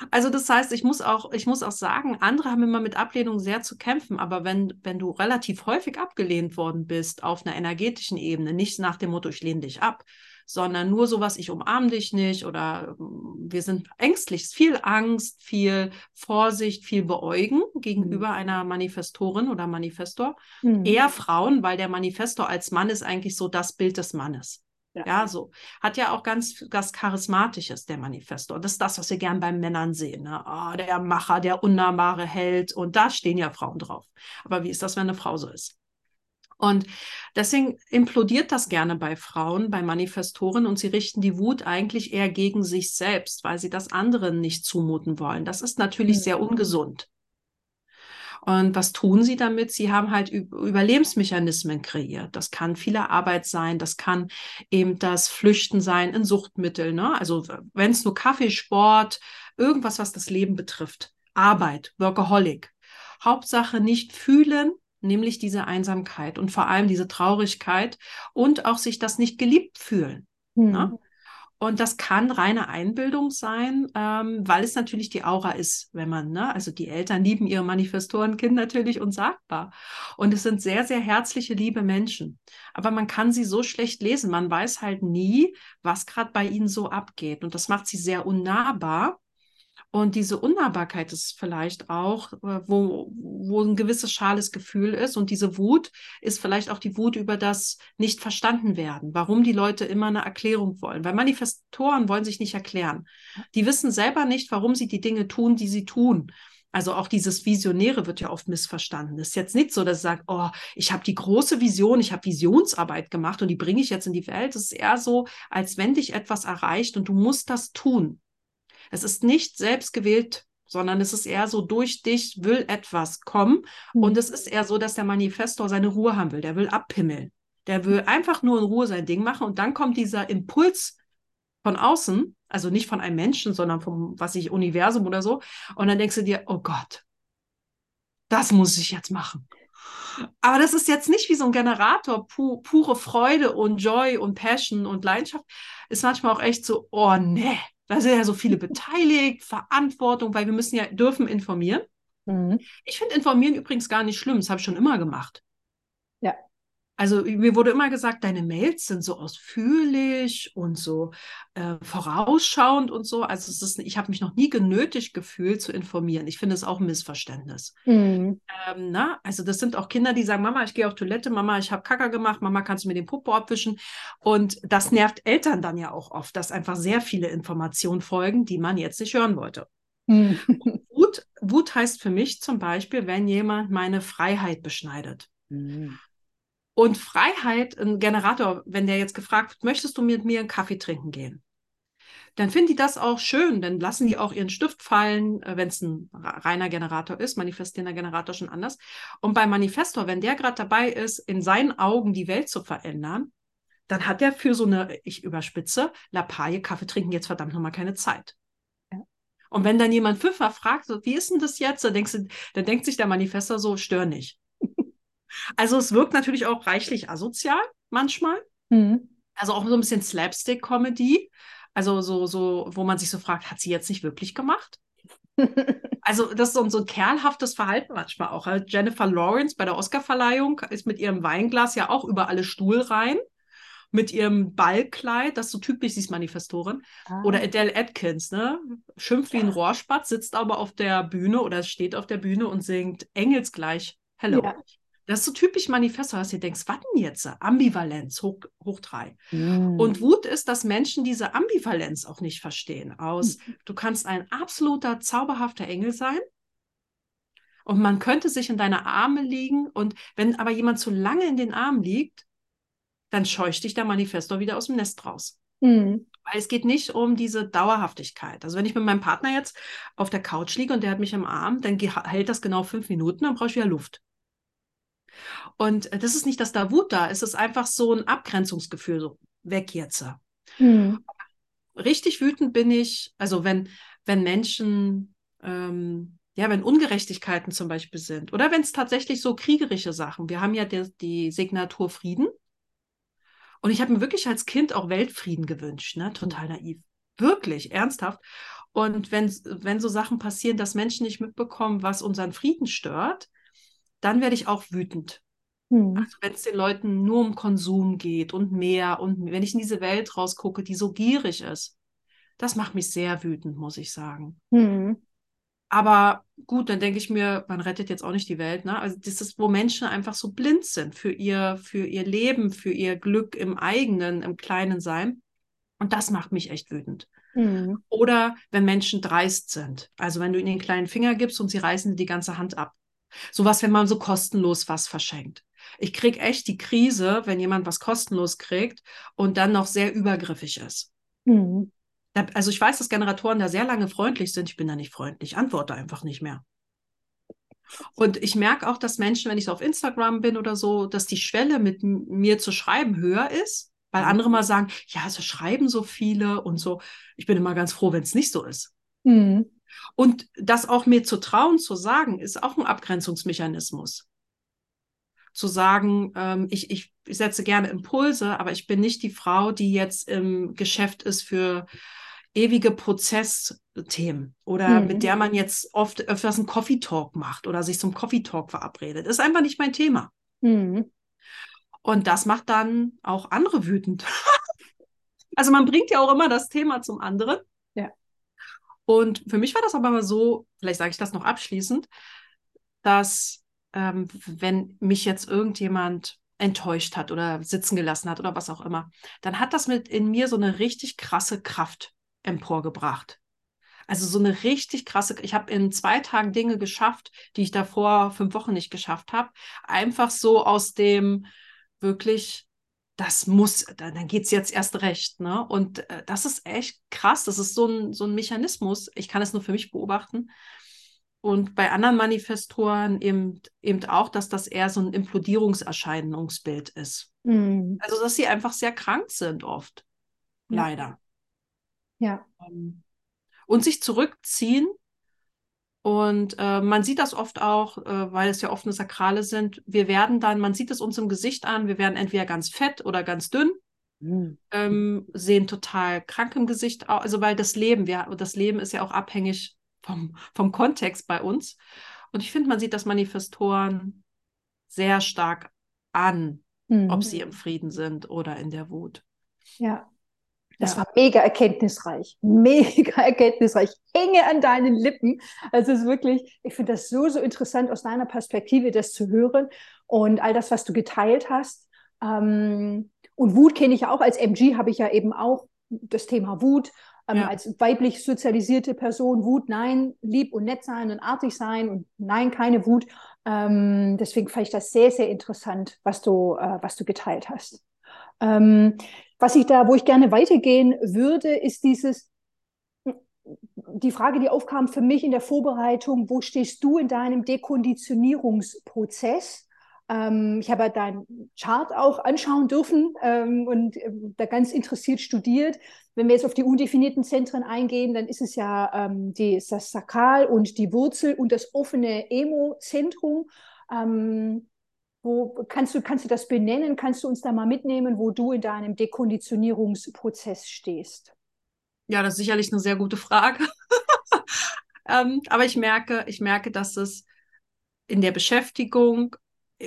Also das heißt, ich muss auch, ich muss auch sagen, andere haben immer mit Ablehnung sehr zu kämpfen, aber wenn, wenn du relativ häufig abgelehnt worden bist auf einer energetischen Ebene, nicht nach dem Motto, ich lehne dich ab, sondern nur sowas, ich umarme dich nicht oder mm, wir sind ängstlich, viel Angst, viel Vorsicht, viel Beäugen gegenüber mhm. einer Manifestorin oder Manifestor. Mhm. Eher Frauen, weil der Manifestor als Mann ist eigentlich so das Bild des Mannes. Ja. ja. so. Hat ja auch ganz was Charismatisches, der Manifestor. Das ist das, was wir gern bei Männern sehen. Ne? Oh, der Macher, der unnahbare Held. Und da stehen ja Frauen drauf. Aber wie ist das, wenn eine Frau so ist? Und deswegen implodiert das gerne bei Frauen, bei Manifestoren und sie richten die Wut eigentlich eher gegen sich selbst, weil sie das anderen nicht zumuten wollen. Das ist natürlich mhm. sehr ungesund. Und was tun sie damit? Sie haben halt Überlebensmechanismen kreiert. Das kann viele Arbeit sein, das kann eben das Flüchten sein in Suchtmittel. Ne? Also wenn es nur Kaffee, Sport, irgendwas, was das Leben betrifft. Arbeit, Workaholic. Hauptsache nicht fühlen, nämlich diese Einsamkeit und vor allem diese Traurigkeit und auch sich das nicht geliebt fühlen. Mhm. Ne? Und das kann reine Einbildung sein, ähm, weil es natürlich die Aura ist, wenn man, ne, also die Eltern lieben ihre Manifestorenkind natürlich unsagbar. Und es sind sehr, sehr herzliche, liebe Menschen. Aber man kann sie so schlecht lesen. Man weiß halt nie, was gerade bei ihnen so abgeht. Und das macht sie sehr unnahbar. Und diese Unnahbarkeit ist vielleicht auch, äh, wo, wo ein gewisses schales Gefühl ist. Und diese Wut ist vielleicht auch die Wut über das nicht verstanden werden, warum die Leute immer eine Erklärung wollen. Weil Manifestoren wollen sich nicht erklären. Die wissen selber nicht, warum sie die Dinge tun, die sie tun. Also auch dieses Visionäre wird ja oft missverstanden. Es ist jetzt nicht so, dass ich sage, oh, ich habe die große Vision, ich habe Visionsarbeit gemacht und die bringe ich jetzt in die Welt. Es ist eher so, als wenn dich etwas erreicht und du musst das tun. Es ist nicht selbst gewählt, sondern es ist eher so, durch dich will etwas kommen. Mhm. Und es ist eher so, dass der Manifestor seine Ruhe haben will. Der will abpimmeln. Der will einfach nur in Ruhe sein Ding machen. Und dann kommt dieser Impuls von außen, also nicht von einem Menschen, sondern vom, was ich, Universum oder so. Und dann denkst du dir, oh Gott, das muss ich jetzt machen. Aber das ist jetzt nicht wie so ein Generator, pu pure Freude und Joy und Passion und Leidenschaft. Ist manchmal auch echt so, oh nee, da sind ja so viele beteiligt, Verantwortung, weil wir müssen ja, dürfen informieren. Mhm. Ich finde informieren übrigens gar nicht schlimm, das habe ich schon immer gemacht. Also mir wurde immer gesagt, deine Mails sind so ausführlich und so äh, vorausschauend und so. Also es ist, ich habe mich noch nie genötigt gefühlt zu informieren. Ich finde es auch ein Missverständnis. Mhm. Ähm, na? Also das sind auch Kinder, die sagen, Mama, ich gehe auf Toilette, Mama, ich habe Kacker gemacht, Mama, kannst du mir den Popo abwischen? Und das nervt Eltern dann ja auch oft, dass einfach sehr viele Informationen folgen, die man jetzt nicht hören wollte. Mhm. Wut, Wut heißt für mich zum Beispiel, wenn jemand meine Freiheit beschneidet. Mhm. Und Freiheit, ein Generator, wenn der jetzt gefragt wird, möchtest du mit mir einen Kaffee trinken gehen? Dann finden die das auch schön, dann lassen die auch ihren Stift fallen, äh, wenn es ein reiner Generator ist, manifestierender Generator schon anders. Und beim Manifestor, wenn der gerade dabei ist, in seinen Augen die Welt zu verändern, dann hat er für so eine, ich überspitze, Lappalie, Kaffee trinken jetzt verdammt nochmal keine Zeit. Und wenn dann jemand fünfmal fragt, so, wie ist denn das jetzt? Dann, denkst du, dann denkt sich der Manifestor so, stör nicht. Also es wirkt natürlich auch reichlich asozial manchmal. Mhm. Also auch so ein bisschen Slapstick-Comedy. Also so, so, wo man sich so fragt, hat sie jetzt nicht wirklich gemacht? also das ist so, so ein kerlhaftes Verhalten manchmal auch. Also Jennifer Lawrence bei der Oscarverleihung ist mit ihrem Weinglas ja auch über alle Stuhl rein mit ihrem Ballkleid, das ist so typisch, sie ist Manifestorin. Ah. Oder Adele Atkins, ne? Schimpft wie ein Rohrspatz, sitzt aber auf der Bühne oder steht auf der Bühne und singt Engelsgleich Hello. Ja. Das ist so typisch Manifesto, dass du denkst, was denn jetzt? Ambivalenz, hoch, hoch drei. Mm. Und Wut ist, dass Menschen diese Ambivalenz auch nicht verstehen. Aus, mm. du kannst ein absoluter, zauberhafter Engel sein. Und man könnte sich in deine Arme liegen. Und wenn aber jemand zu lange in den Armen liegt, dann scheucht dich der Manifestor wieder aus dem Nest raus. Mm. Weil es geht nicht um diese Dauerhaftigkeit. Also wenn ich mit meinem Partner jetzt auf der Couch liege und der hat mich im Arm, dann hält das genau fünf Minuten, dann brauche ich wieder Luft. Und das ist nicht, dass da Wut da ist, es ist einfach so ein Abgrenzungsgefühl, so weg jetzt. Mhm. Richtig wütend bin ich, also wenn, wenn Menschen ähm, ja, wenn Ungerechtigkeiten zum Beispiel sind oder wenn es tatsächlich so kriegerische Sachen. Wir haben ja die, die Signatur Frieden. Und ich habe mir wirklich als Kind auch Weltfrieden gewünscht, ne? Total naiv. Wirklich, ernsthaft. Und wenn, wenn so Sachen passieren, dass Menschen nicht mitbekommen, was unseren Frieden stört, dann werde ich auch wütend. Mhm. Also wenn es den Leuten nur um Konsum geht und mehr und wenn ich in diese Welt rausgucke, die so gierig ist, das macht mich sehr wütend, muss ich sagen. Mhm. Aber gut, dann denke ich mir, man rettet jetzt auch nicht die Welt. Ne? Also das ist, wo Menschen einfach so blind sind für ihr, für ihr Leben, für ihr Glück im eigenen, im kleinen Sein. Und das macht mich echt wütend. Mhm. Oder wenn Menschen dreist sind. Also wenn du ihnen den kleinen Finger gibst und sie reißen dir die ganze Hand ab. Sowas, wenn man so kostenlos was verschenkt. Ich kriege echt die Krise, wenn jemand was kostenlos kriegt und dann noch sehr übergriffig ist. Mhm. Also ich weiß, dass Generatoren da sehr lange freundlich sind. Ich bin da nicht freundlich, antworte einfach nicht mehr. Und ich merke auch, dass Menschen, wenn ich so auf Instagram bin oder so, dass die Schwelle mit mir zu schreiben höher ist, weil andere mal sagen, ja, so schreiben so viele und so. Ich bin immer ganz froh, wenn es nicht so ist. Mhm. Und das auch mir zu trauen, zu sagen, ist auch ein Abgrenzungsmechanismus. Zu sagen, ähm, ich, ich, ich setze gerne Impulse, aber ich bin nicht die Frau, die jetzt im Geschäft ist für ewige Prozessthemen oder mhm. mit der man jetzt oft öfters einen Coffee Talk macht oder sich zum Coffee Talk verabredet. Ist einfach nicht mein Thema. Mhm. Und das macht dann auch andere wütend. also man bringt ja auch immer das Thema zum anderen. Ja. Und für mich war das aber mal so, vielleicht sage ich das noch abschließend, dass ähm, wenn mich jetzt irgendjemand enttäuscht hat oder sitzen gelassen hat oder was auch immer, dann hat das mit in mir so eine richtig krasse Kraft emporgebracht. Also so eine richtig krasse, ich habe in zwei Tagen Dinge geschafft, die ich davor fünf Wochen nicht geschafft habe. Einfach so aus dem wirklich, das muss, dann geht es jetzt erst recht. Ne? Und äh, das ist echt krass. Das ist so ein, so ein Mechanismus. Ich kann es nur für mich beobachten. Und bei anderen Manifestoren eben, eben auch, dass das eher so ein Implodierungserscheinungsbild ist. Mhm. Also, dass sie einfach sehr krank sind oft. Ja. Leider. Ja. Ähm, und sich zurückziehen. Und äh, man sieht das oft auch, äh, weil es ja offene Sakrale sind. Wir werden dann, man sieht es uns im Gesicht an, wir werden entweder ganz fett oder ganz dünn. Mhm. Ähm, sehen total krank im Gesicht aus, also weil das Leben, wir, das Leben ist ja auch abhängig vom, vom Kontext bei uns. Und ich finde, man sieht das Manifestoren sehr stark an, mhm. ob sie im Frieden sind oder in der Wut. Ja, das ja. war mega erkenntnisreich, mega erkenntnisreich. Hänge an deinen Lippen. Also es ist wirklich, ich finde das so, so interessant aus deiner Perspektive, das zu hören und all das, was du geteilt hast. Ähm, und Wut kenne ich ja auch. Als MG habe ich ja eben auch das Thema Wut. Ähm, ja. Als weiblich sozialisierte Person Wut, nein, lieb und nett sein und artig sein und nein, keine Wut. Ähm, deswegen fand ich das sehr, sehr interessant, was du, äh, was du geteilt hast. Ähm, was ich da, wo ich gerne weitergehen würde, ist dieses, die Frage, die aufkam für mich in der Vorbereitung, wo stehst du in deinem Dekonditionierungsprozess? Ähm, ich habe deinen Chart auch anschauen dürfen ähm, und äh, da ganz interessiert studiert. Wenn wir jetzt auf die undefinierten Zentren eingehen, dann ist es ja ähm, die, das Sakral und die Wurzel und das offene Emo-Zentrum. Ähm, wo kannst du, kannst du das benennen? Kannst du uns da mal mitnehmen, wo du in deinem Dekonditionierungsprozess stehst? Ja, das ist sicherlich eine sehr gute Frage. ähm, aber ich merke, ich merke, dass es in der Beschäftigung,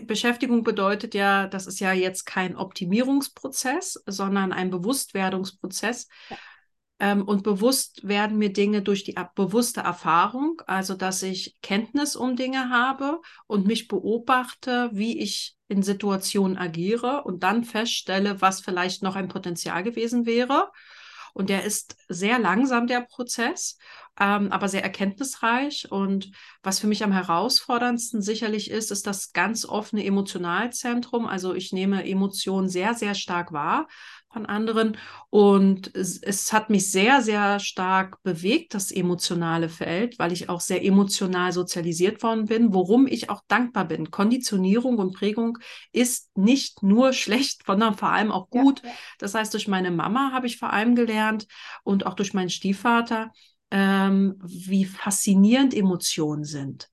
Beschäftigung bedeutet ja, das ist ja jetzt kein Optimierungsprozess, sondern ein Bewusstwerdungsprozess. Ja. Ähm, und bewusst werden mir Dinge durch die bewusste Erfahrung, also dass ich Kenntnis um Dinge habe und mich beobachte, wie ich in Situationen agiere und dann feststelle, was vielleicht noch ein Potenzial gewesen wäre. Und der ist sehr langsam, der Prozess, ähm, aber sehr erkenntnisreich. Und was für mich am herausforderndsten sicherlich ist, ist das ganz offene Emotionalzentrum. Also ich nehme Emotionen sehr, sehr stark wahr, von anderen. Und es, es, hat mich sehr, sehr stark bewegt, das emotionale Feld, weil ich auch sehr emotional sozialisiert worden bin, worum ich auch dankbar bin. Konditionierung und Prägung ist nicht nur schlecht, sondern vor allem auch gut. Ja, ja. Das heißt, durch meine Mama habe ich vor allem gelernt und auch durch meinen Stiefvater, ähm, wie faszinierend Emotionen sind.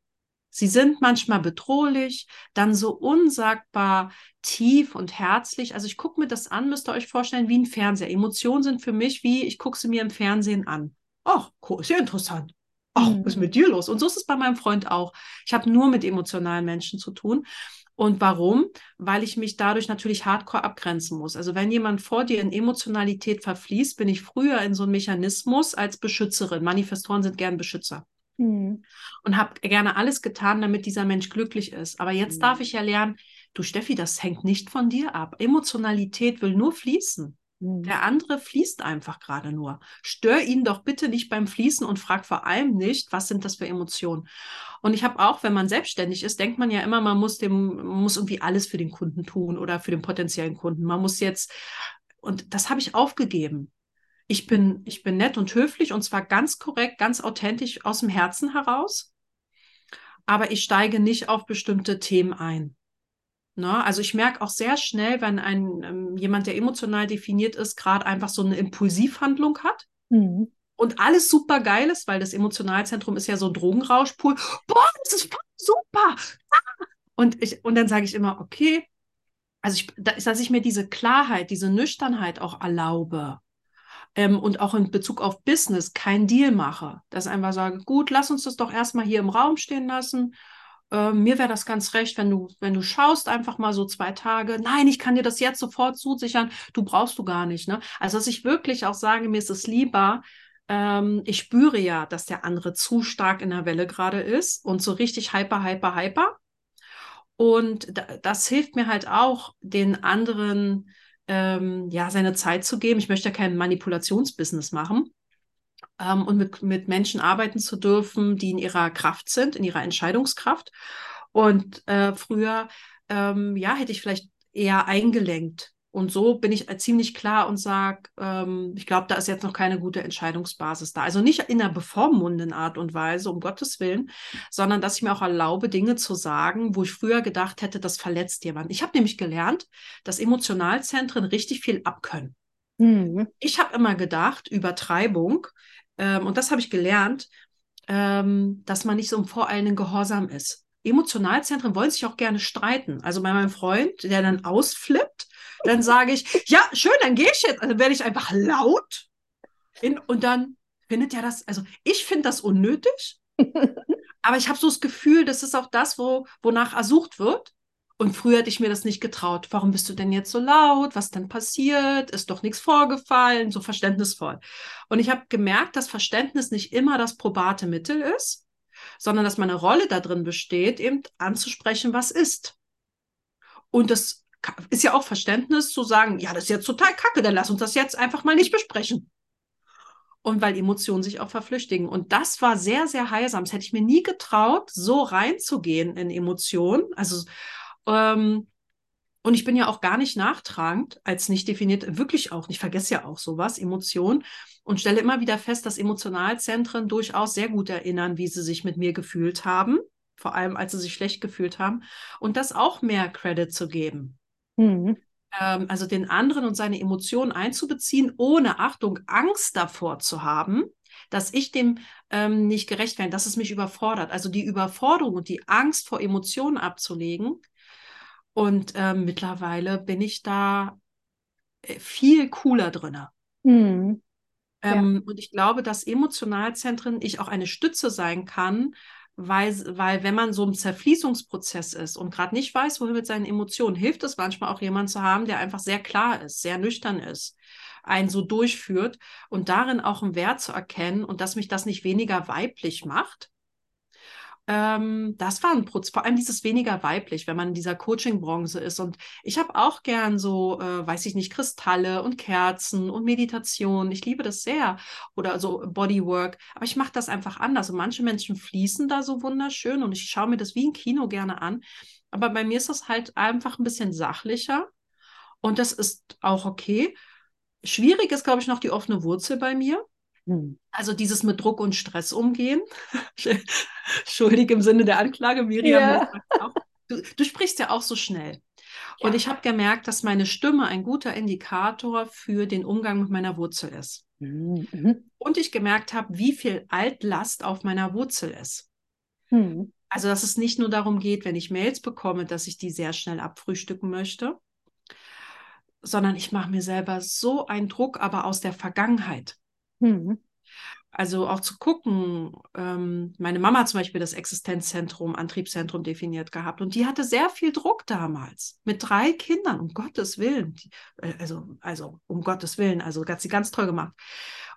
Sie sind manchmal bedrohlich, dann so unsagbar tief und herzlich. Also ich gucke mir das an, müsst ihr euch vorstellen, wie ein Fernseher. Emotionen sind für mich wie, ich gucke sie mir im Fernsehen an. Ach, cool, sehr interessant. Ach, was ist mit dir los? Und so ist es bei meinem Freund auch. Ich habe nur mit emotionalen Menschen zu tun. Und warum? Weil ich mich dadurch natürlich hardcore abgrenzen muss. Also wenn jemand vor dir in Emotionalität verfließt, bin ich früher in so einem Mechanismus als Beschützerin. Manifestoren sind gern Beschützer. Mhm. Und habe gerne alles getan, damit dieser Mensch glücklich ist. Aber jetzt mhm. darf ich ja lernen, du Steffi, das hängt nicht von dir ab. Emotionalität will nur fließen. Mhm. Der andere fließt einfach gerade nur. Stör ihn doch bitte nicht beim Fließen und frag vor allem nicht, was sind das für Emotionen. Und ich habe auch, wenn man selbstständig ist, denkt man ja immer, man muss dem, man muss irgendwie alles für den Kunden tun oder für den potenziellen Kunden. Man muss jetzt, und das habe ich aufgegeben. Ich bin, ich bin nett und höflich und zwar ganz korrekt, ganz authentisch aus dem Herzen heraus. Aber ich steige nicht auf bestimmte Themen ein. Ne? Also ich merke auch sehr schnell, wenn ein ähm, jemand, der emotional definiert ist, gerade einfach so eine Impulsivhandlung hat. Mhm. Und alles super geil ist, weil das Emotionalzentrum ist ja so ein Drogenrauschpool. Boah, das ist super. Ah! Und, ich, und dann sage ich immer, okay, also ich, dass ich mir diese Klarheit, diese Nüchternheit auch erlaube ähm, und auch in Bezug auf Business keinen Deal mache. Dass ich einfach sage, gut, lass uns das doch erstmal hier im Raum stehen lassen. Ähm, mir wäre das ganz recht, wenn du, wenn du schaust, einfach mal so zwei Tage. Nein, ich kann dir das jetzt sofort zusichern. Du brauchst du gar nicht. Ne? Also, dass ich wirklich auch sage, mir ist es lieber, ähm, ich spüre ja, dass der andere zu stark in der Welle gerade ist und so richtig hyper, hyper, hyper. Und das hilft mir halt auch, den anderen ähm, ja, seine Zeit zu geben. Ich möchte ja kein Manipulationsbusiness machen. Ähm, und mit, mit Menschen arbeiten zu dürfen, die in ihrer Kraft sind, in ihrer Entscheidungskraft. Und äh, früher, ähm, ja, hätte ich vielleicht eher eingelenkt und so bin ich ziemlich klar und sage, ähm, ich glaube, da ist jetzt noch keine gute Entscheidungsbasis da. Also nicht in einer bevormundenden Art und Weise, um Gottes Willen, sondern dass ich mir auch erlaube, Dinge zu sagen, wo ich früher gedacht hätte, das verletzt jemand. Ich habe nämlich gelernt, dass Emotionalzentren richtig viel abkönnen. Mhm. Ich habe immer gedacht, Übertreibung, ähm, und das habe ich gelernt, ähm, dass man nicht so im voreilenden Gehorsam ist. Emotionalzentren wollen sich auch gerne streiten. Also bei meinem Freund, der dann ausflippt, dann sage ich, ja, schön, dann gehe ich jetzt. Also werde ich einfach laut. In, und dann findet ja das, also ich finde das unnötig, aber ich habe so das Gefühl, das ist auch das, wo, wonach ersucht wird. Und früher hätte ich mir das nicht getraut. Warum bist du denn jetzt so laut? Was denn passiert? Ist doch nichts vorgefallen? So verständnisvoll. Und ich habe gemerkt, dass Verständnis nicht immer das probate Mittel ist, sondern dass meine Rolle da drin besteht, eben anzusprechen, was ist. Und das ist ja auch Verständnis zu sagen, ja, das ist jetzt total kacke, dann lass uns das jetzt einfach mal nicht besprechen. Und weil Emotionen sich auch verflüchtigen. Und das war sehr, sehr heilsam. Das hätte ich mir nie getraut, so reinzugehen in Emotionen. Also, ähm, und ich bin ja auch gar nicht nachtragend, als nicht definiert, wirklich auch nicht, vergesse ja auch sowas, Emotionen. Und stelle immer wieder fest, dass Emotionalzentren durchaus sehr gut erinnern, wie sie sich mit mir gefühlt haben, vor allem als sie sich schlecht gefühlt haben. Und das auch mehr Credit zu geben. Mhm. Ähm, also den anderen und seine Emotionen einzubeziehen, ohne Achtung, Angst davor zu haben, dass ich dem ähm, nicht gerecht werde, dass es mich überfordert. Also die Überforderung und die Angst vor Emotionen abzulegen. Und ähm, mittlerweile bin ich da äh, viel cooler drin. Mhm. Ähm, ja. Und ich glaube, dass Emotionalzentren ich auch eine Stütze sein kann, weil, weil wenn man so im Zerfließungsprozess ist und gerade nicht weiß, wohin mit seinen Emotionen, hilft es manchmal auch jemand zu haben, der einfach sehr klar ist, sehr nüchtern ist, einen so durchführt und darin auch einen Wert zu erkennen und dass mich das nicht weniger weiblich macht, ähm, das war ein Prozess, vor allem dieses weniger weiblich, wenn man in dieser Coaching-Branche ist. Und ich habe auch gern so, äh, weiß ich nicht, Kristalle und Kerzen und Meditation. Ich liebe das sehr. Oder so Bodywork. Aber ich mache das einfach anders. Und manche Menschen fließen da so wunderschön und ich schaue mir das wie ein Kino gerne an. Aber bei mir ist das halt einfach ein bisschen sachlicher. Und das ist auch okay. Schwierig ist, glaube ich, noch die offene Wurzel bei mir. Hm. Also dieses mit Druck und Stress umgehen. Schuldig im Sinne der Anklage, Miriam. Ja. Du, du, sprichst ja auch so schnell. Und ich habe gemerkt, dass meine Stimme ein guter Indikator für den Umgang mit meiner Wurzel ist. Mhm. Und ich gemerkt habe, wie viel Altlast auf meiner Wurzel ist. Mhm. Also, dass es nicht nur darum geht, wenn ich Mails bekomme, dass ich die sehr schnell abfrühstücken möchte, sondern ich mache mir selber so einen Druck, aber aus der Vergangenheit. Mhm. Also auch zu gucken, ähm, meine Mama hat zum Beispiel das Existenzzentrum, Antriebszentrum definiert gehabt und die hatte sehr viel Druck damals mit drei Kindern, um Gottes Willen. Äh, also, also um Gottes Willen, also hat sie ganz toll gemacht.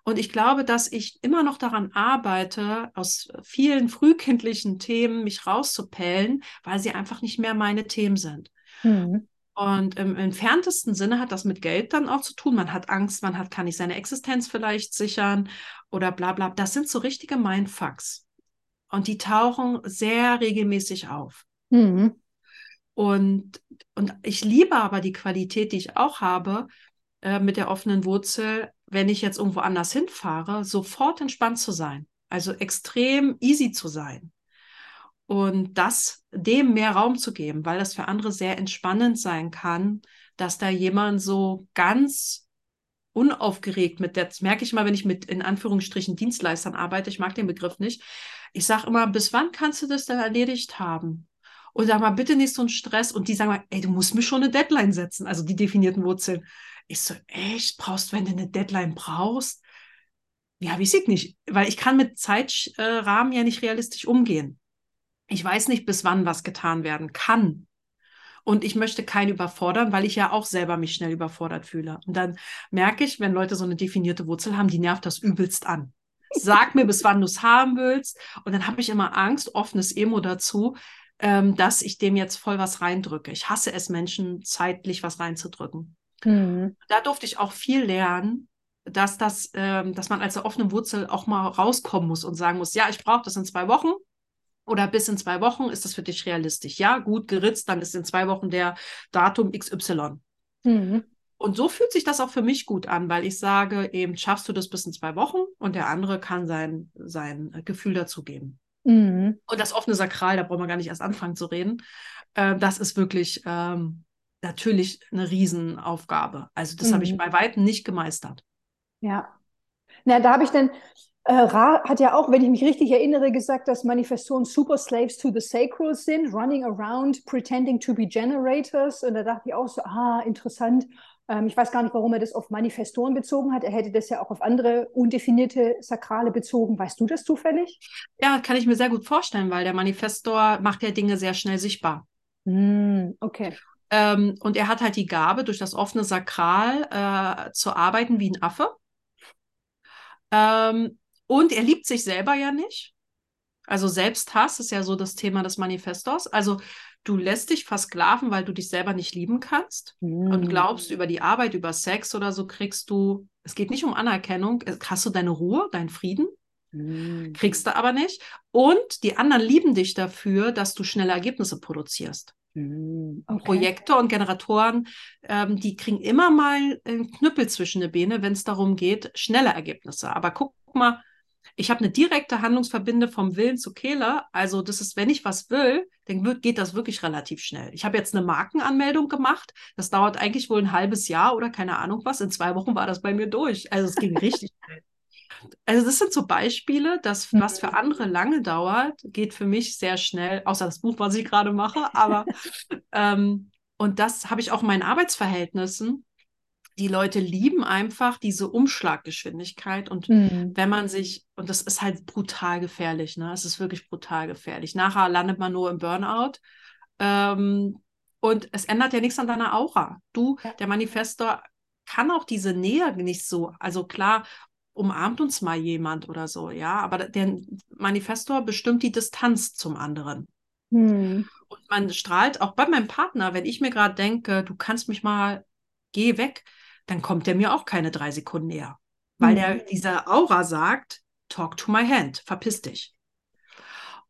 Und ich glaube, dass ich immer noch daran arbeite, aus vielen frühkindlichen Themen mich rauszupellen, weil sie einfach nicht mehr meine Themen sind. Mhm. Und im entferntesten Sinne hat das mit Geld dann auch zu tun. Man hat Angst, man hat, kann nicht seine Existenz vielleicht sichern oder bla bla. Das sind so richtige Mindfucks. Und die tauchen sehr regelmäßig auf. Mhm. Und, und ich liebe aber die Qualität, die ich auch habe äh, mit der offenen Wurzel, wenn ich jetzt irgendwo anders hinfahre, sofort entspannt zu sein. Also extrem easy zu sein und das dem mehr Raum zu geben, weil das für andere sehr entspannend sein kann, dass da jemand so ganz unaufgeregt mit der, das merke ich mal, wenn ich mit in Anführungsstrichen Dienstleistern arbeite, ich mag den Begriff nicht. Ich sage immer, bis wann kannst du das denn erledigt haben? Und sag mal, bitte nicht so einen Stress. Und die sagen mal, ey, du musst mir schon eine Deadline setzen, also die definierten Wurzeln. Ich so, echt, brauchst, wenn du eine Deadline brauchst? Ja, wie sieht nicht, weil ich kann mit Zeitrahmen ja nicht realistisch umgehen. Ich weiß nicht, bis wann was getan werden kann. Und ich möchte keinen überfordern, weil ich ja auch selber mich schnell überfordert fühle. Und dann merke ich, wenn Leute so eine definierte Wurzel haben, die nervt das übelst an. Sag mir, bis wann du es haben willst. Und dann habe ich immer Angst, offenes Emo dazu, ähm, dass ich dem jetzt voll was reindrücke. Ich hasse es, Menschen zeitlich was reinzudrücken. Mhm. Da durfte ich auch viel lernen, dass das, ähm, dass man als offene Wurzel auch mal rauskommen muss und sagen muss, ja, ich brauche das in zwei Wochen oder bis in zwei Wochen ist das für dich realistisch. Ja, gut geritzt, dann ist in zwei Wochen der Datum XY. Mhm. Und so fühlt sich das auch für mich gut an, weil ich sage, eben schaffst du das bis in zwei Wochen und der andere kann sein, sein Gefühl dazugeben. Mhm. Und das offene Sakral, da brauchen wir gar nicht erst anfangen zu reden. Äh, das ist wirklich ähm, natürlich eine Riesenaufgabe. Also das mhm. habe ich mhm. bei Weitem nicht gemeistert. Ja. Na, da habe ich dann, äh, Ra hat ja auch, wenn ich mich richtig erinnere, gesagt, dass Manifestoren super Slaves to the Sacral sind, running around, pretending to be generators. Und da dachte ich auch so, ah, interessant. Ähm, ich weiß gar nicht, warum er das auf Manifestoren bezogen hat. Er hätte das ja auch auf andere undefinierte Sakrale bezogen. Weißt du das zufällig? Ja, kann ich mir sehr gut vorstellen, weil der Manifestor macht ja Dinge sehr schnell sichtbar. Mm, okay. Ähm, und er hat halt die Gabe, durch das offene Sakral äh, zu arbeiten wie ein Affe. Ähm, und er liebt sich selber ja nicht. Also Selbsthass ist ja so das Thema des Manifestos. Also du lässt dich versklaven, weil du dich selber nicht lieben kannst mm. und glaubst, über die Arbeit, über Sex oder so kriegst du, es geht nicht um Anerkennung, äh, hast du deine Ruhe, deinen Frieden, mm. kriegst du aber nicht. Und die anderen lieben dich dafür, dass du schnelle Ergebnisse produzierst. Mm. Okay. Projekte und Generatoren, ähm, die kriegen immer mal einen Knüppel zwischen die Beine, wenn es darum geht, schnelle Ergebnisse. Aber guck mal, ich habe eine direkte Handlungsverbinde vom Willen zu Kehle. Also das ist, wenn ich was will, dann wird, geht das wirklich relativ schnell. Ich habe jetzt eine Markenanmeldung gemacht. Das dauert eigentlich wohl ein halbes Jahr oder keine Ahnung was. In zwei Wochen war das bei mir durch. Also es ging richtig schnell. Also das sind so Beispiele, dass was für mhm. andere lange dauert, geht für mich sehr schnell, außer das Buch, was ich gerade mache. Aber ähm, und das habe ich auch in meinen Arbeitsverhältnissen die Leute lieben einfach diese Umschlaggeschwindigkeit. Und mhm. wenn man sich, und das ist halt brutal gefährlich, ne? Es ist wirklich brutal gefährlich. Nachher landet man nur im Burnout. Ähm, und es ändert ja nichts an deiner Aura. Du, der Manifestor, kann auch diese Nähe nicht so, also klar, umarmt uns mal jemand oder so, ja, aber der Manifestor bestimmt die Distanz zum anderen. Hm. Und man strahlt auch bei meinem Partner, wenn ich mir gerade denke, du kannst mich mal, geh weg, dann kommt der mir auch keine drei Sekunden näher. Weil mhm. der, dieser Aura sagt, talk to my hand, verpiss dich.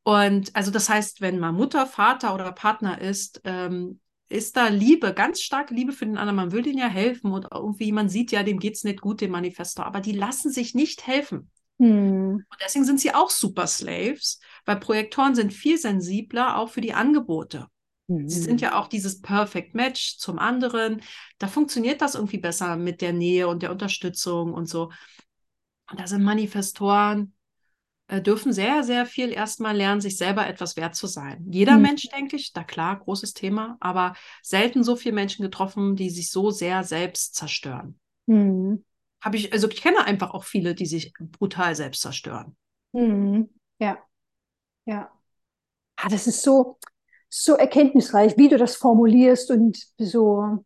Und also das heißt, wenn man Mutter, Vater oder Partner ist, ähm, ist da Liebe, ganz starke Liebe für den anderen. Man will denen ja helfen und irgendwie, man sieht ja, dem geht es nicht gut, dem Manifestor, aber die lassen sich nicht helfen. Hm. Und deswegen sind sie auch Super Slaves, weil Projektoren sind viel sensibler auch für die Angebote. Sie sind ja auch dieses Perfect Match zum anderen. Da funktioniert das irgendwie besser mit der Nähe und der Unterstützung und so. Und da sind Manifestoren, dürfen sehr, sehr viel erstmal lernen, sich selber etwas wert zu sein. Jeder mhm. Mensch, denke ich, da klar, großes Thema, aber selten so viele Menschen getroffen, die sich so sehr selbst zerstören. Mhm. Habe ich, also ich kenne einfach auch viele, die sich brutal selbst zerstören. Mhm. Ja, ja. Ah, das ist so, so erkenntnisreich, wie du das formulierst und so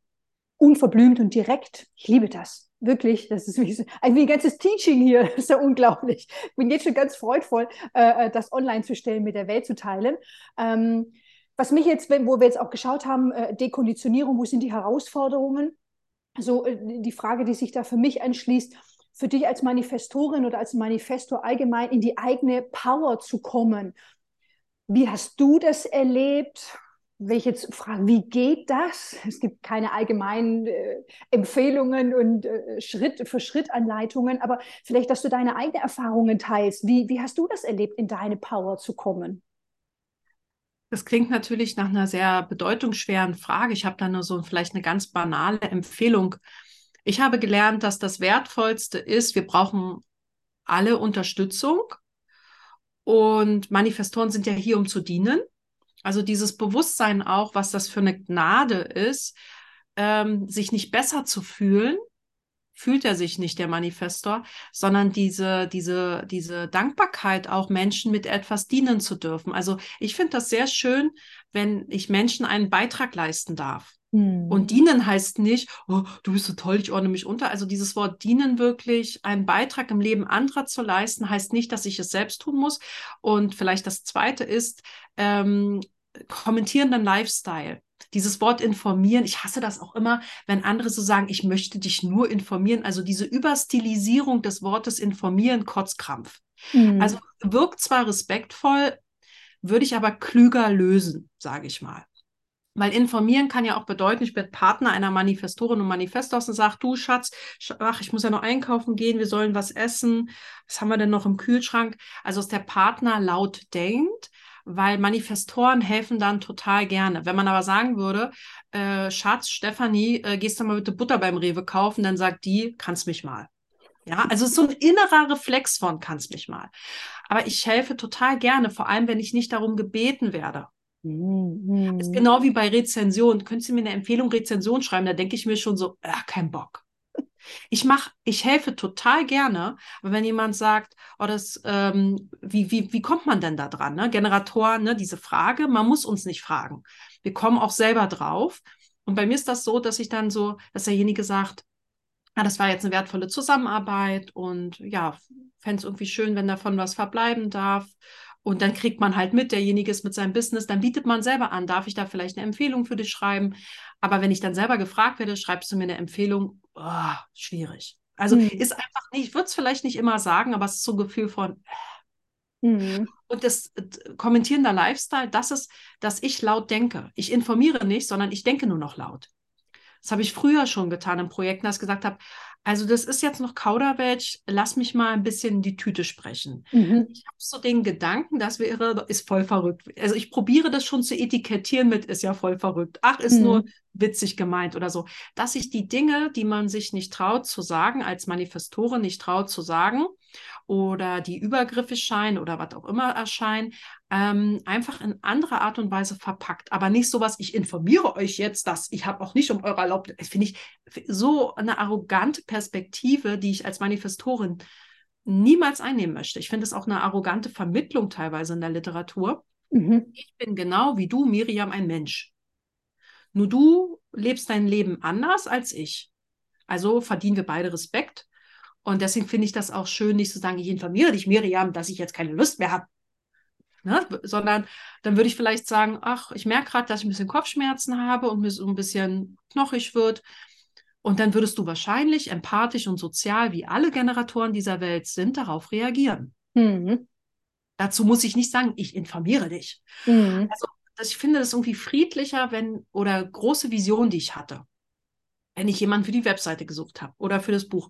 unverblümt und direkt. Ich liebe das. Wirklich, das ist wie, wie ein ganzes Teaching hier. Das ist ja unglaublich. Ich bin jetzt schon ganz freudvoll, äh, äh, das online zu stellen, mit der Welt zu teilen. Ähm, was mich jetzt, wo wir jetzt auch geschaut haben, äh, Dekonditionierung, wo sind die Herausforderungen? So äh, die Frage, die sich da für mich anschließt, für dich als Manifestorin oder als Manifestor allgemein in die eigene Power zu kommen. Wie hast du das erlebt? Wenn ich jetzt frage, wie geht das? Es gibt keine allgemeinen äh, Empfehlungen und äh, Schritt für Schritt Anleitungen, aber vielleicht, dass du deine eigenen Erfahrungen teilst. Wie, wie hast du das erlebt, in deine Power zu kommen? Das klingt natürlich nach einer sehr bedeutungsschweren Frage. Ich habe da nur so vielleicht eine ganz banale Empfehlung. Ich habe gelernt, dass das Wertvollste ist, wir brauchen alle Unterstützung und Manifestoren sind ja hier, um zu dienen. Also dieses Bewusstsein auch, was das für eine Gnade ist, ähm, sich nicht besser zu fühlen, fühlt er sich nicht, der Manifestor, sondern diese, diese, diese Dankbarkeit auch Menschen mit etwas dienen zu dürfen. Also ich finde das sehr schön, wenn ich Menschen einen Beitrag leisten darf. Hm. Und dienen heißt nicht, oh, du bist so toll, ich ordne mich unter. Also dieses Wort dienen wirklich, einen Beitrag im Leben anderer zu leisten, heißt nicht, dass ich es selbst tun muss. Und vielleicht das Zweite ist, ähm, kommentierenden Lifestyle. Dieses Wort informieren, ich hasse das auch immer, wenn andere so sagen, ich möchte dich nur informieren. Also diese Überstilisierung des Wortes informieren, Kotzkrampf. Mhm. Also wirkt zwar respektvoll, würde ich aber klüger lösen, sage ich mal. Weil informieren kann ja auch bedeuten, ich bin Partner einer Manifestorin und Manifestos und sage, du Schatz, ach, ich muss ja noch einkaufen gehen, wir sollen was essen. Was haben wir denn noch im Kühlschrank? Also, dass der Partner laut denkt, weil Manifestoren helfen dann total gerne. Wenn man aber sagen würde, äh, Schatz, Stefanie, äh, gehst du mal bitte Butter beim Rewe kaufen, dann sagt die, kannst mich mal. Ja, also es ist so ein innerer Reflex von kannst mich mal. Aber ich helfe total gerne, vor allem wenn ich nicht darum gebeten werde. Mhm. Ist genau wie bei Rezension. Könntest du mir eine Empfehlung Rezension schreiben? Da denke ich mir schon so, äh, kein Bock. Ich mache, ich helfe total gerne, aber wenn jemand sagt, oh, das, ähm, wie, wie, wie kommt man denn da dran? Ne? Generatoren, ne, diese Frage, man muss uns nicht fragen. Wir kommen auch selber drauf. Und bei mir ist das so, dass ich dann so, dass derjenige sagt, ah, das war jetzt eine wertvolle Zusammenarbeit und ja, fände es irgendwie schön, wenn davon was verbleiben darf. Und dann kriegt man halt mit, derjenige ist mit seinem Business, dann bietet man selber an, darf ich da vielleicht eine Empfehlung für dich schreiben? Aber wenn ich dann selber gefragt werde, schreibst du mir eine Empfehlung, oh, schwierig. Also mhm. ist einfach nicht, ich würde es vielleicht nicht immer sagen, aber es ist so ein Gefühl von. Mhm. Und das äh, kommentierender Lifestyle, das ist, dass ich laut denke. Ich informiere nicht, sondern ich denke nur noch laut. Das habe ich früher schon getan in Projekten, dass ich gesagt habe, also das ist jetzt noch Kauderwelsch, lass mich mal ein bisschen in die Tüte sprechen. Mhm. Ich habe so den Gedanken, das wäre, ist voll verrückt. Also ich probiere das schon zu etikettieren mit, ist ja voll verrückt. Ach, ist mhm. nur witzig gemeint oder so. Dass ich die Dinge, die man sich nicht traut zu sagen, als Manifestore nicht traut zu sagen oder die übergriffig scheinen oder was auch immer erscheinen, ähm, einfach in anderer Art und Weise verpackt. Aber nicht so was, ich informiere euch jetzt, dass ich habe auch nicht um eure Erlaubnis. Das finde ich so eine arrogante Perspektive, die ich als Manifestorin niemals einnehmen möchte. Ich finde es auch eine arrogante Vermittlung teilweise in der Literatur. Mhm. Ich bin genau wie du, Miriam, ein Mensch. Nur du lebst dein Leben anders als ich. Also verdienen wir beide Respekt. Und deswegen finde ich das auch schön, nicht zu sagen, ich informiere dich, Miriam, dass ich jetzt keine Lust mehr habe. Ne? Sondern dann würde ich vielleicht sagen, ach, ich merke gerade, dass ich ein bisschen Kopfschmerzen habe und mir so ein bisschen knochig wird. Und dann würdest du wahrscheinlich empathisch und sozial, wie alle Generatoren dieser Welt sind, darauf reagieren. Mhm. Dazu muss ich nicht sagen, ich informiere dich. Mhm. Also, ich finde das irgendwie friedlicher, wenn, oder große Vision, die ich hatte, wenn ich jemanden für die Webseite gesucht habe oder für das Buch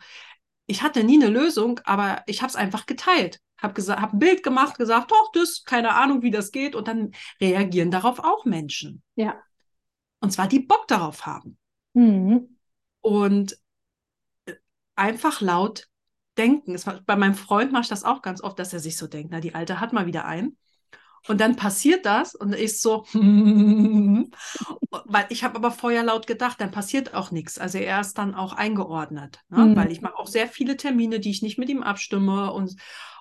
ich hatte nie eine Lösung, aber ich habe es einfach geteilt. Habe hab ein Bild gemacht, gesagt, doch, das, keine Ahnung, wie das geht. Und dann reagieren darauf auch Menschen. Ja. Und zwar die Bock darauf haben. Mhm. Und äh, einfach laut denken. Es, bei meinem Freund mache ich das auch ganz oft, dass er sich so denkt, na, die Alte hat mal wieder einen. Und dann passiert das und ich so, weil ich habe aber vorher laut gedacht, dann passiert auch nichts. Also er ist dann auch eingeordnet, ne? mhm. weil ich mache auch sehr viele Termine, die ich nicht mit ihm abstimme und,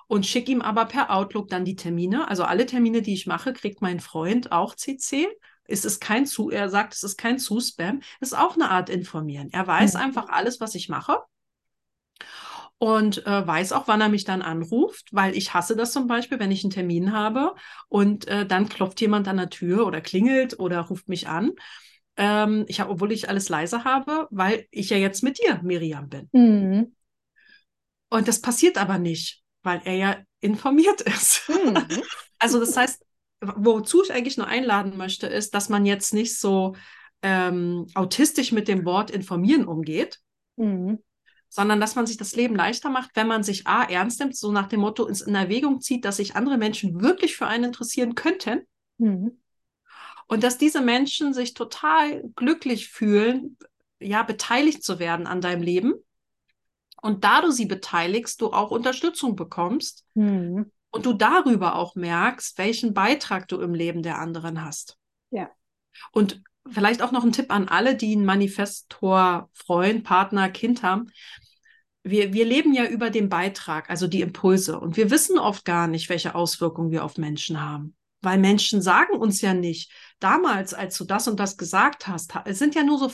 und schicke ihm aber per Outlook dann die Termine. Also alle Termine, die ich mache, kriegt mein Freund auch CC. Es ist kein zu, er sagt, es ist kein Zu-Spam. Es ist auch eine Art informieren. Er weiß mhm. einfach alles, was ich mache und äh, weiß auch, wann er mich dann anruft, weil ich hasse das zum Beispiel, wenn ich einen Termin habe und äh, dann klopft jemand an der Tür oder klingelt oder ruft mich an. Ähm, ich habe, obwohl ich alles leise habe, weil ich ja jetzt mit dir, Miriam, bin. Mhm. Und das passiert aber nicht, weil er ja informiert ist. Mhm. also das heißt, wozu ich eigentlich nur einladen möchte, ist, dass man jetzt nicht so ähm, autistisch mit dem Wort informieren umgeht, mhm sondern dass man sich das Leben leichter macht, wenn man sich A ernst nimmt, so nach dem Motto ins in Erwägung zieht, dass sich andere Menschen wirklich für einen interessieren könnten. Mhm. Und dass diese Menschen sich total glücklich fühlen, ja, beteiligt zu werden an deinem Leben. Und da du sie beteiligst, du auch Unterstützung bekommst. Mhm. Und du darüber auch merkst, welchen Beitrag du im Leben der anderen hast. Ja. Und vielleicht auch noch ein Tipp an alle, die einen Manifestor, Freund, Partner, Kind haben. Wir, wir leben ja über den Beitrag, also die Impulse. Und wir wissen oft gar nicht, welche Auswirkungen wir auf Menschen haben. Weil Menschen sagen uns ja nicht, damals, als du das und das gesagt hast, es sind ja nur so,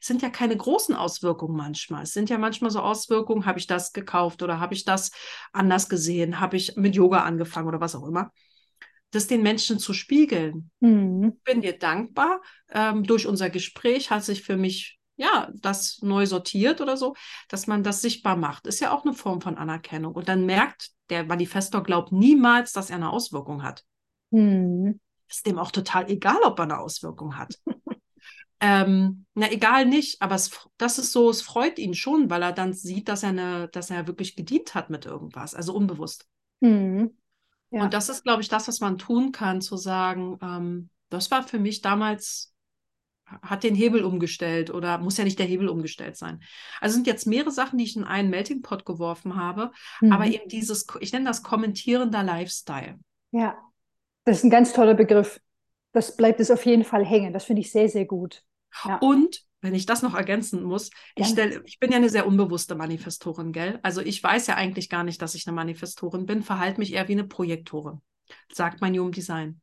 sind ja keine großen Auswirkungen manchmal. Es sind ja manchmal so Auswirkungen, habe ich das gekauft oder habe ich das anders gesehen, habe ich mit Yoga angefangen oder was auch immer das den Menschen zu spiegeln. Mhm. Ich bin dir dankbar. Ähm, durch unser Gespräch hat sich für mich ja das neu sortiert oder so, dass man das sichtbar macht. Ist ja auch eine Form von Anerkennung. Und dann merkt der Manifestor glaubt niemals, dass er eine Auswirkung hat. Mhm. Ist dem auch total egal, ob er eine Auswirkung hat. ähm, na, egal nicht, aber es, das ist so, es freut ihn schon, weil er dann sieht, dass er, eine, dass er wirklich gedient hat mit irgendwas, also unbewusst. Mhm. Ja. Und das ist, glaube ich, das, was man tun kann, zu sagen, ähm, das war für mich damals, hat den Hebel umgestellt oder muss ja nicht der Hebel umgestellt sein. Also sind jetzt mehrere Sachen, die ich in einen Melting Pot geworfen habe, mhm. aber eben dieses, ich nenne das kommentierender Lifestyle. Ja, das ist ein ganz toller Begriff. Das bleibt es auf jeden Fall hängen. Das finde ich sehr, sehr gut. Ja. Und wenn ich das noch ergänzen muss, ich, stell, ich bin ja eine sehr unbewusste Manifestorin, gell? Also ich weiß ja eigentlich gar nicht, dass ich eine Manifestorin bin, verhalte mich eher wie eine Projektorin, sagt mein Human Design.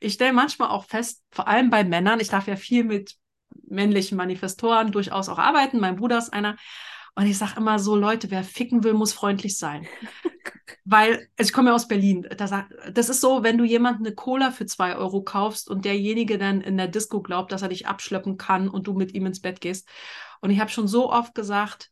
Ich stelle manchmal auch fest, vor allem bei Männern, ich darf ja viel mit männlichen Manifestoren durchaus auch arbeiten, mein Bruder ist einer, und ich sage immer so, Leute, wer ficken will, muss freundlich sein. Weil, also ich komme ja aus Berlin, das, das ist so, wenn du jemanden eine Cola für zwei Euro kaufst und derjenige dann in der Disco glaubt, dass er dich abschleppen kann und du mit ihm ins Bett gehst. Und ich habe schon so oft gesagt,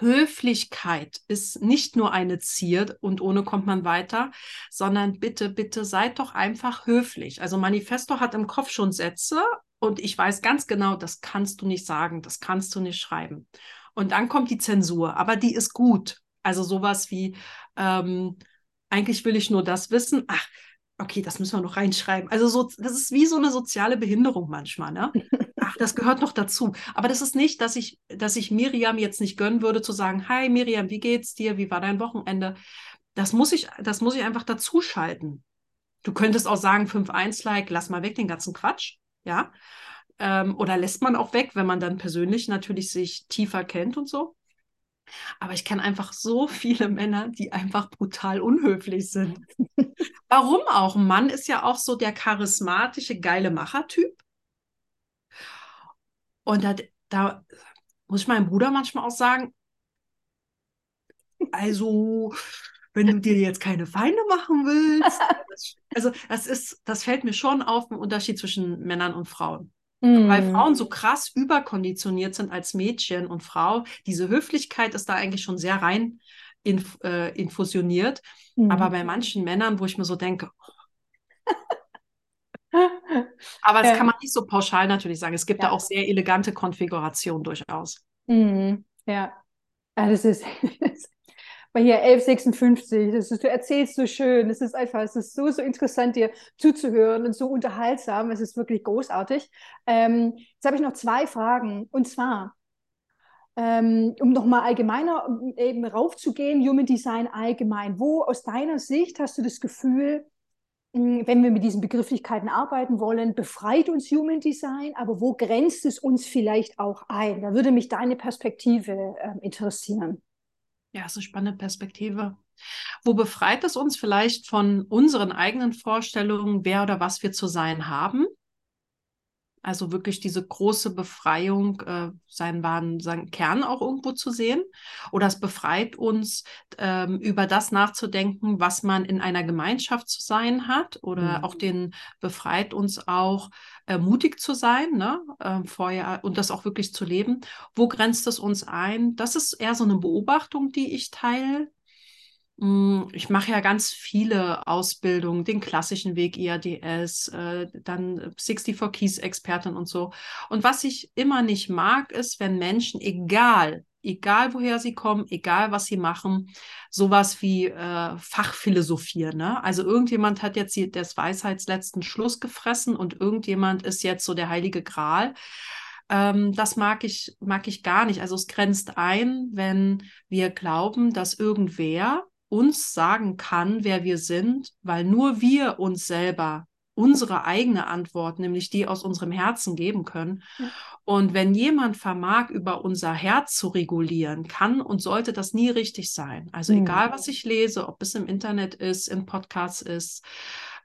Höflichkeit ist nicht nur eine Zier und ohne kommt man weiter, sondern bitte, bitte seid doch einfach höflich. Also Manifesto hat im Kopf schon Sätze und ich weiß ganz genau, das kannst du nicht sagen, das kannst du nicht schreiben. Und dann kommt die Zensur, aber die ist gut. Also sowas wie, ähm, eigentlich will ich nur das wissen. Ach, okay, das müssen wir noch reinschreiben. Also so, das ist wie so eine soziale Behinderung manchmal, ne? Ach, das gehört noch dazu. Aber das ist nicht, dass ich, dass ich Miriam jetzt nicht gönnen würde, zu sagen, hi Miriam, wie geht's dir? Wie war dein Wochenende? Das muss ich, das muss ich einfach dazuschalten. Du könntest auch sagen, 5-1-Like, lass mal weg den ganzen Quatsch. Ja. Ähm, oder lässt man auch weg, wenn man dann persönlich natürlich sich tiefer kennt und so. Aber ich kenne einfach so viele Männer, die einfach brutal unhöflich sind. Warum auch? Ein Mann ist ja auch so der charismatische, geile Machertyp. Und da, da muss ich meinem Bruder manchmal auch sagen, also, wenn du dir jetzt keine Feinde machen willst. also, das ist, das fällt mir schon auf, ein Unterschied zwischen Männern und Frauen. Mhm. Weil Frauen so krass überkonditioniert sind als Mädchen und Frau. Diese Höflichkeit ist da eigentlich schon sehr rein inf äh, infusioniert. Mhm. Aber bei manchen Männern, wo ich mir so denke, aber das kann man nicht so pauschal natürlich sagen. Es gibt ja. da auch sehr elegante Konfigurationen durchaus. Mhm. Ja. ja, das ist bei hier 1156. Das ist, du erzählst so schön. Es ist einfach, es ist so, so interessant, dir zuzuhören und so unterhaltsam. Es ist wirklich großartig. Ähm, jetzt habe ich noch zwei Fragen. Und zwar, ähm, um nochmal allgemeiner eben raufzugehen, Human Design allgemein. Wo aus deiner Sicht hast du das Gefühl, hm, wenn wir mit diesen Begrifflichkeiten arbeiten wollen, befreit uns Human Design, aber wo grenzt es uns vielleicht auch ein? Da würde mich deine Perspektive äh, interessieren. Ja, ist eine spannende Perspektive. Wo befreit es uns vielleicht von unseren eigenen Vorstellungen, wer oder was wir zu sein haben? Also wirklich diese große Befreiung, äh, seinen wahren seinen Kern auch irgendwo zu sehen. Oder es befreit uns, ähm, über das nachzudenken, was man in einer Gemeinschaft zu sein hat. Oder mhm. auch den befreit uns auch, äh, mutig zu sein, ne? Äh, vorher und das auch wirklich zu leben. Wo grenzt es uns ein? Das ist eher so eine Beobachtung, die ich teile. Hm, ich mache ja ganz viele Ausbildungen, den klassischen Weg IADS, äh, dann 64 Keys Expertin und so. Und was ich immer nicht mag, ist, wenn Menschen, egal, egal woher sie kommen, egal was sie machen, sowas wie äh, Fachphilosophieren. Ne? Also irgendjemand hat jetzt die, des Weisheitsletzten Schluss gefressen und irgendjemand ist jetzt so der heilige Gral ähm, das mag ich, mag ich gar nicht. Also es grenzt ein, wenn wir glauben, dass irgendwer uns sagen kann, wer wir sind, weil nur wir uns selber unsere eigene Antwort, nämlich die aus unserem Herzen geben können. Ja. Und wenn jemand vermag, über unser Herz zu regulieren, kann und sollte das nie richtig sein. Also mhm. egal, was ich lese, ob es im Internet ist, in Podcasts ist,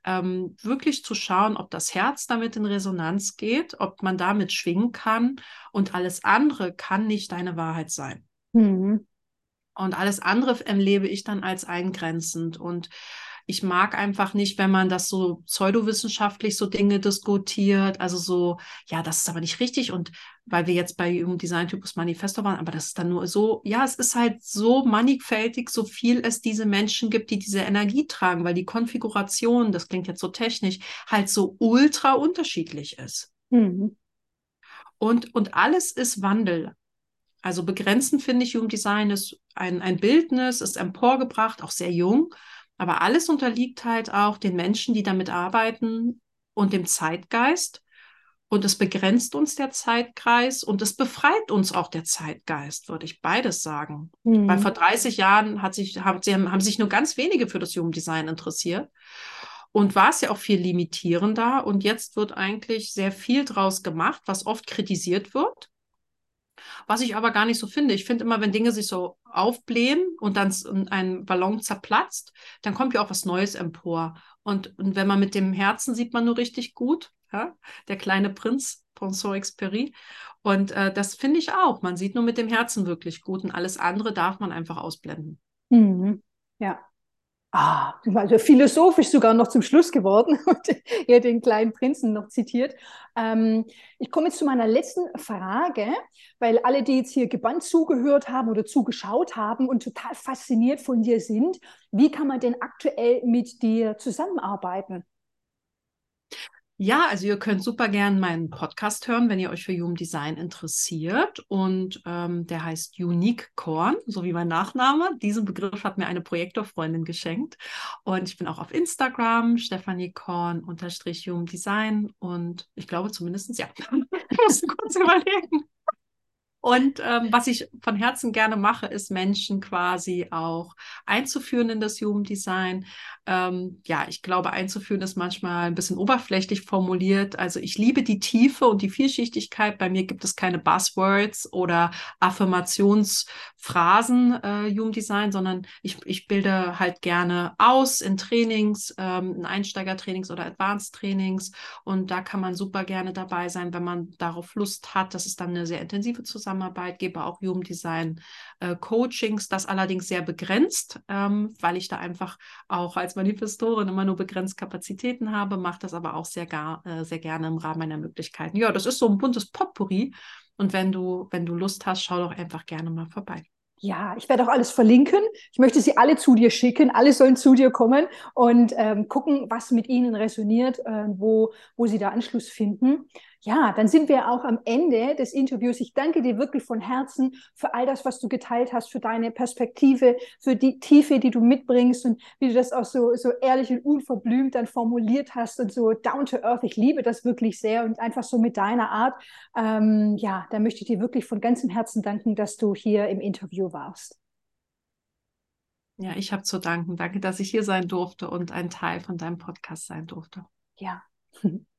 ähm, wirklich zu schauen, ob das Herz damit in Resonanz geht, ob man damit schwingen kann und alles andere kann nicht deine Wahrheit sein. Mhm. Und alles andere erlebe ich dann als eingrenzend. Und ich mag einfach nicht, wenn man das so pseudowissenschaftlich so Dinge diskutiert. Also so, ja, das ist aber nicht richtig. Und weil wir jetzt bei Human Design Typus Manifesto waren, aber das ist dann nur so, ja, es ist halt so mannigfältig, so viel es diese Menschen gibt, die diese Energie tragen, weil die Konfiguration, das klingt jetzt so technisch, halt so ultra unterschiedlich ist. Mhm. Und, und alles ist Wandel. Also begrenzen finde ich Jugenddesign ist ein, ein Bildnis, ist emporgebracht, auch sehr jung. Aber alles unterliegt halt auch den Menschen, die damit arbeiten und dem Zeitgeist. Und es begrenzt uns der Zeitkreis und es befreit uns auch der Zeitgeist, würde ich beides sagen. Mhm. Weil vor 30 Jahren hat sich, haben, haben sich nur ganz wenige für das Jugenddesign interessiert. Und war es ja auch viel limitierender. Und jetzt wird eigentlich sehr viel draus gemacht, was oft kritisiert wird was ich aber gar nicht so finde. Ich finde immer, wenn Dinge sich so aufblähen und dann ein Ballon zerplatzt, dann kommt ja auch was Neues empor. Und, und wenn man mit dem Herzen sieht man nur richtig gut, ja? der kleine Prinz, Pensant Experie. Und äh, das finde ich auch. Man sieht nur mit dem Herzen wirklich gut und alles andere darf man einfach ausblenden. Mhm. Ja, Ah, also philosophisch sogar noch zum Schluss geworden und er den kleinen Prinzen noch zitiert. Ähm, ich komme jetzt zu meiner letzten Frage, weil alle, die jetzt hier gebannt zugehört haben oder zugeschaut haben und total fasziniert von dir sind, wie kann man denn aktuell mit dir zusammenarbeiten? Ja, also ihr könnt super gern meinen Podcast hören, wenn ihr euch für Human Design interessiert. Und ähm, der heißt Unique Korn, so wie mein Nachname. Diesen Begriff hat mir eine Projektorfreundin geschenkt. Und ich bin auch auf Instagram, Stephanie Korn unterstrich Human Design. Und ich glaube zumindest, ja, ich muss kurz überlegen. Und ähm, was ich von Herzen gerne mache, ist Menschen quasi auch einzuführen in das Human Design. Ähm, ja, ich glaube, einzuführen ist manchmal ein bisschen oberflächlich formuliert. Also ich liebe die Tiefe und die Vielschichtigkeit. Bei mir gibt es keine Buzzwords oder Affirmationsphrasen äh, Human Design, sondern ich, ich bilde halt gerne aus in Trainings, ähm, in Einsteigertrainings oder Advanced Trainings. Und da kann man super gerne dabei sein, wenn man darauf Lust hat. Das ist dann eine sehr intensive Zusammenarbeit. Zusammenarbeit, gebe auch Jugenddesign äh, Coachings, das allerdings sehr begrenzt, ähm, weil ich da einfach auch als Manifestorin immer nur begrenzt Kapazitäten habe, mache das aber auch sehr, gar, äh, sehr gerne im Rahmen meiner Möglichkeiten. Ja, das ist so ein buntes Potpourri. Und wenn du, wenn du Lust hast, schau doch einfach gerne mal vorbei. Ja, ich werde auch alles verlinken. Ich möchte sie alle zu dir schicken. Alle sollen zu dir kommen und ähm, gucken, was mit ihnen resoniert, äh, wo, wo sie da Anschluss finden. Ja, dann sind wir auch am Ende des Interviews. Ich danke dir wirklich von Herzen für all das, was du geteilt hast, für deine Perspektive, für die Tiefe, die du mitbringst und wie du das auch so, so ehrlich und unverblümt dann formuliert hast und so down to earth. Ich liebe das wirklich sehr und einfach so mit deiner Art. Ähm, ja, da möchte ich dir wirklich von ganzem Herzen danken, dass du hier im Interview warst. Ja, ich habe zu danken. Danke, dass ich hier sein durfte und ein Teil von deinem Podcast sein durfte. Ja.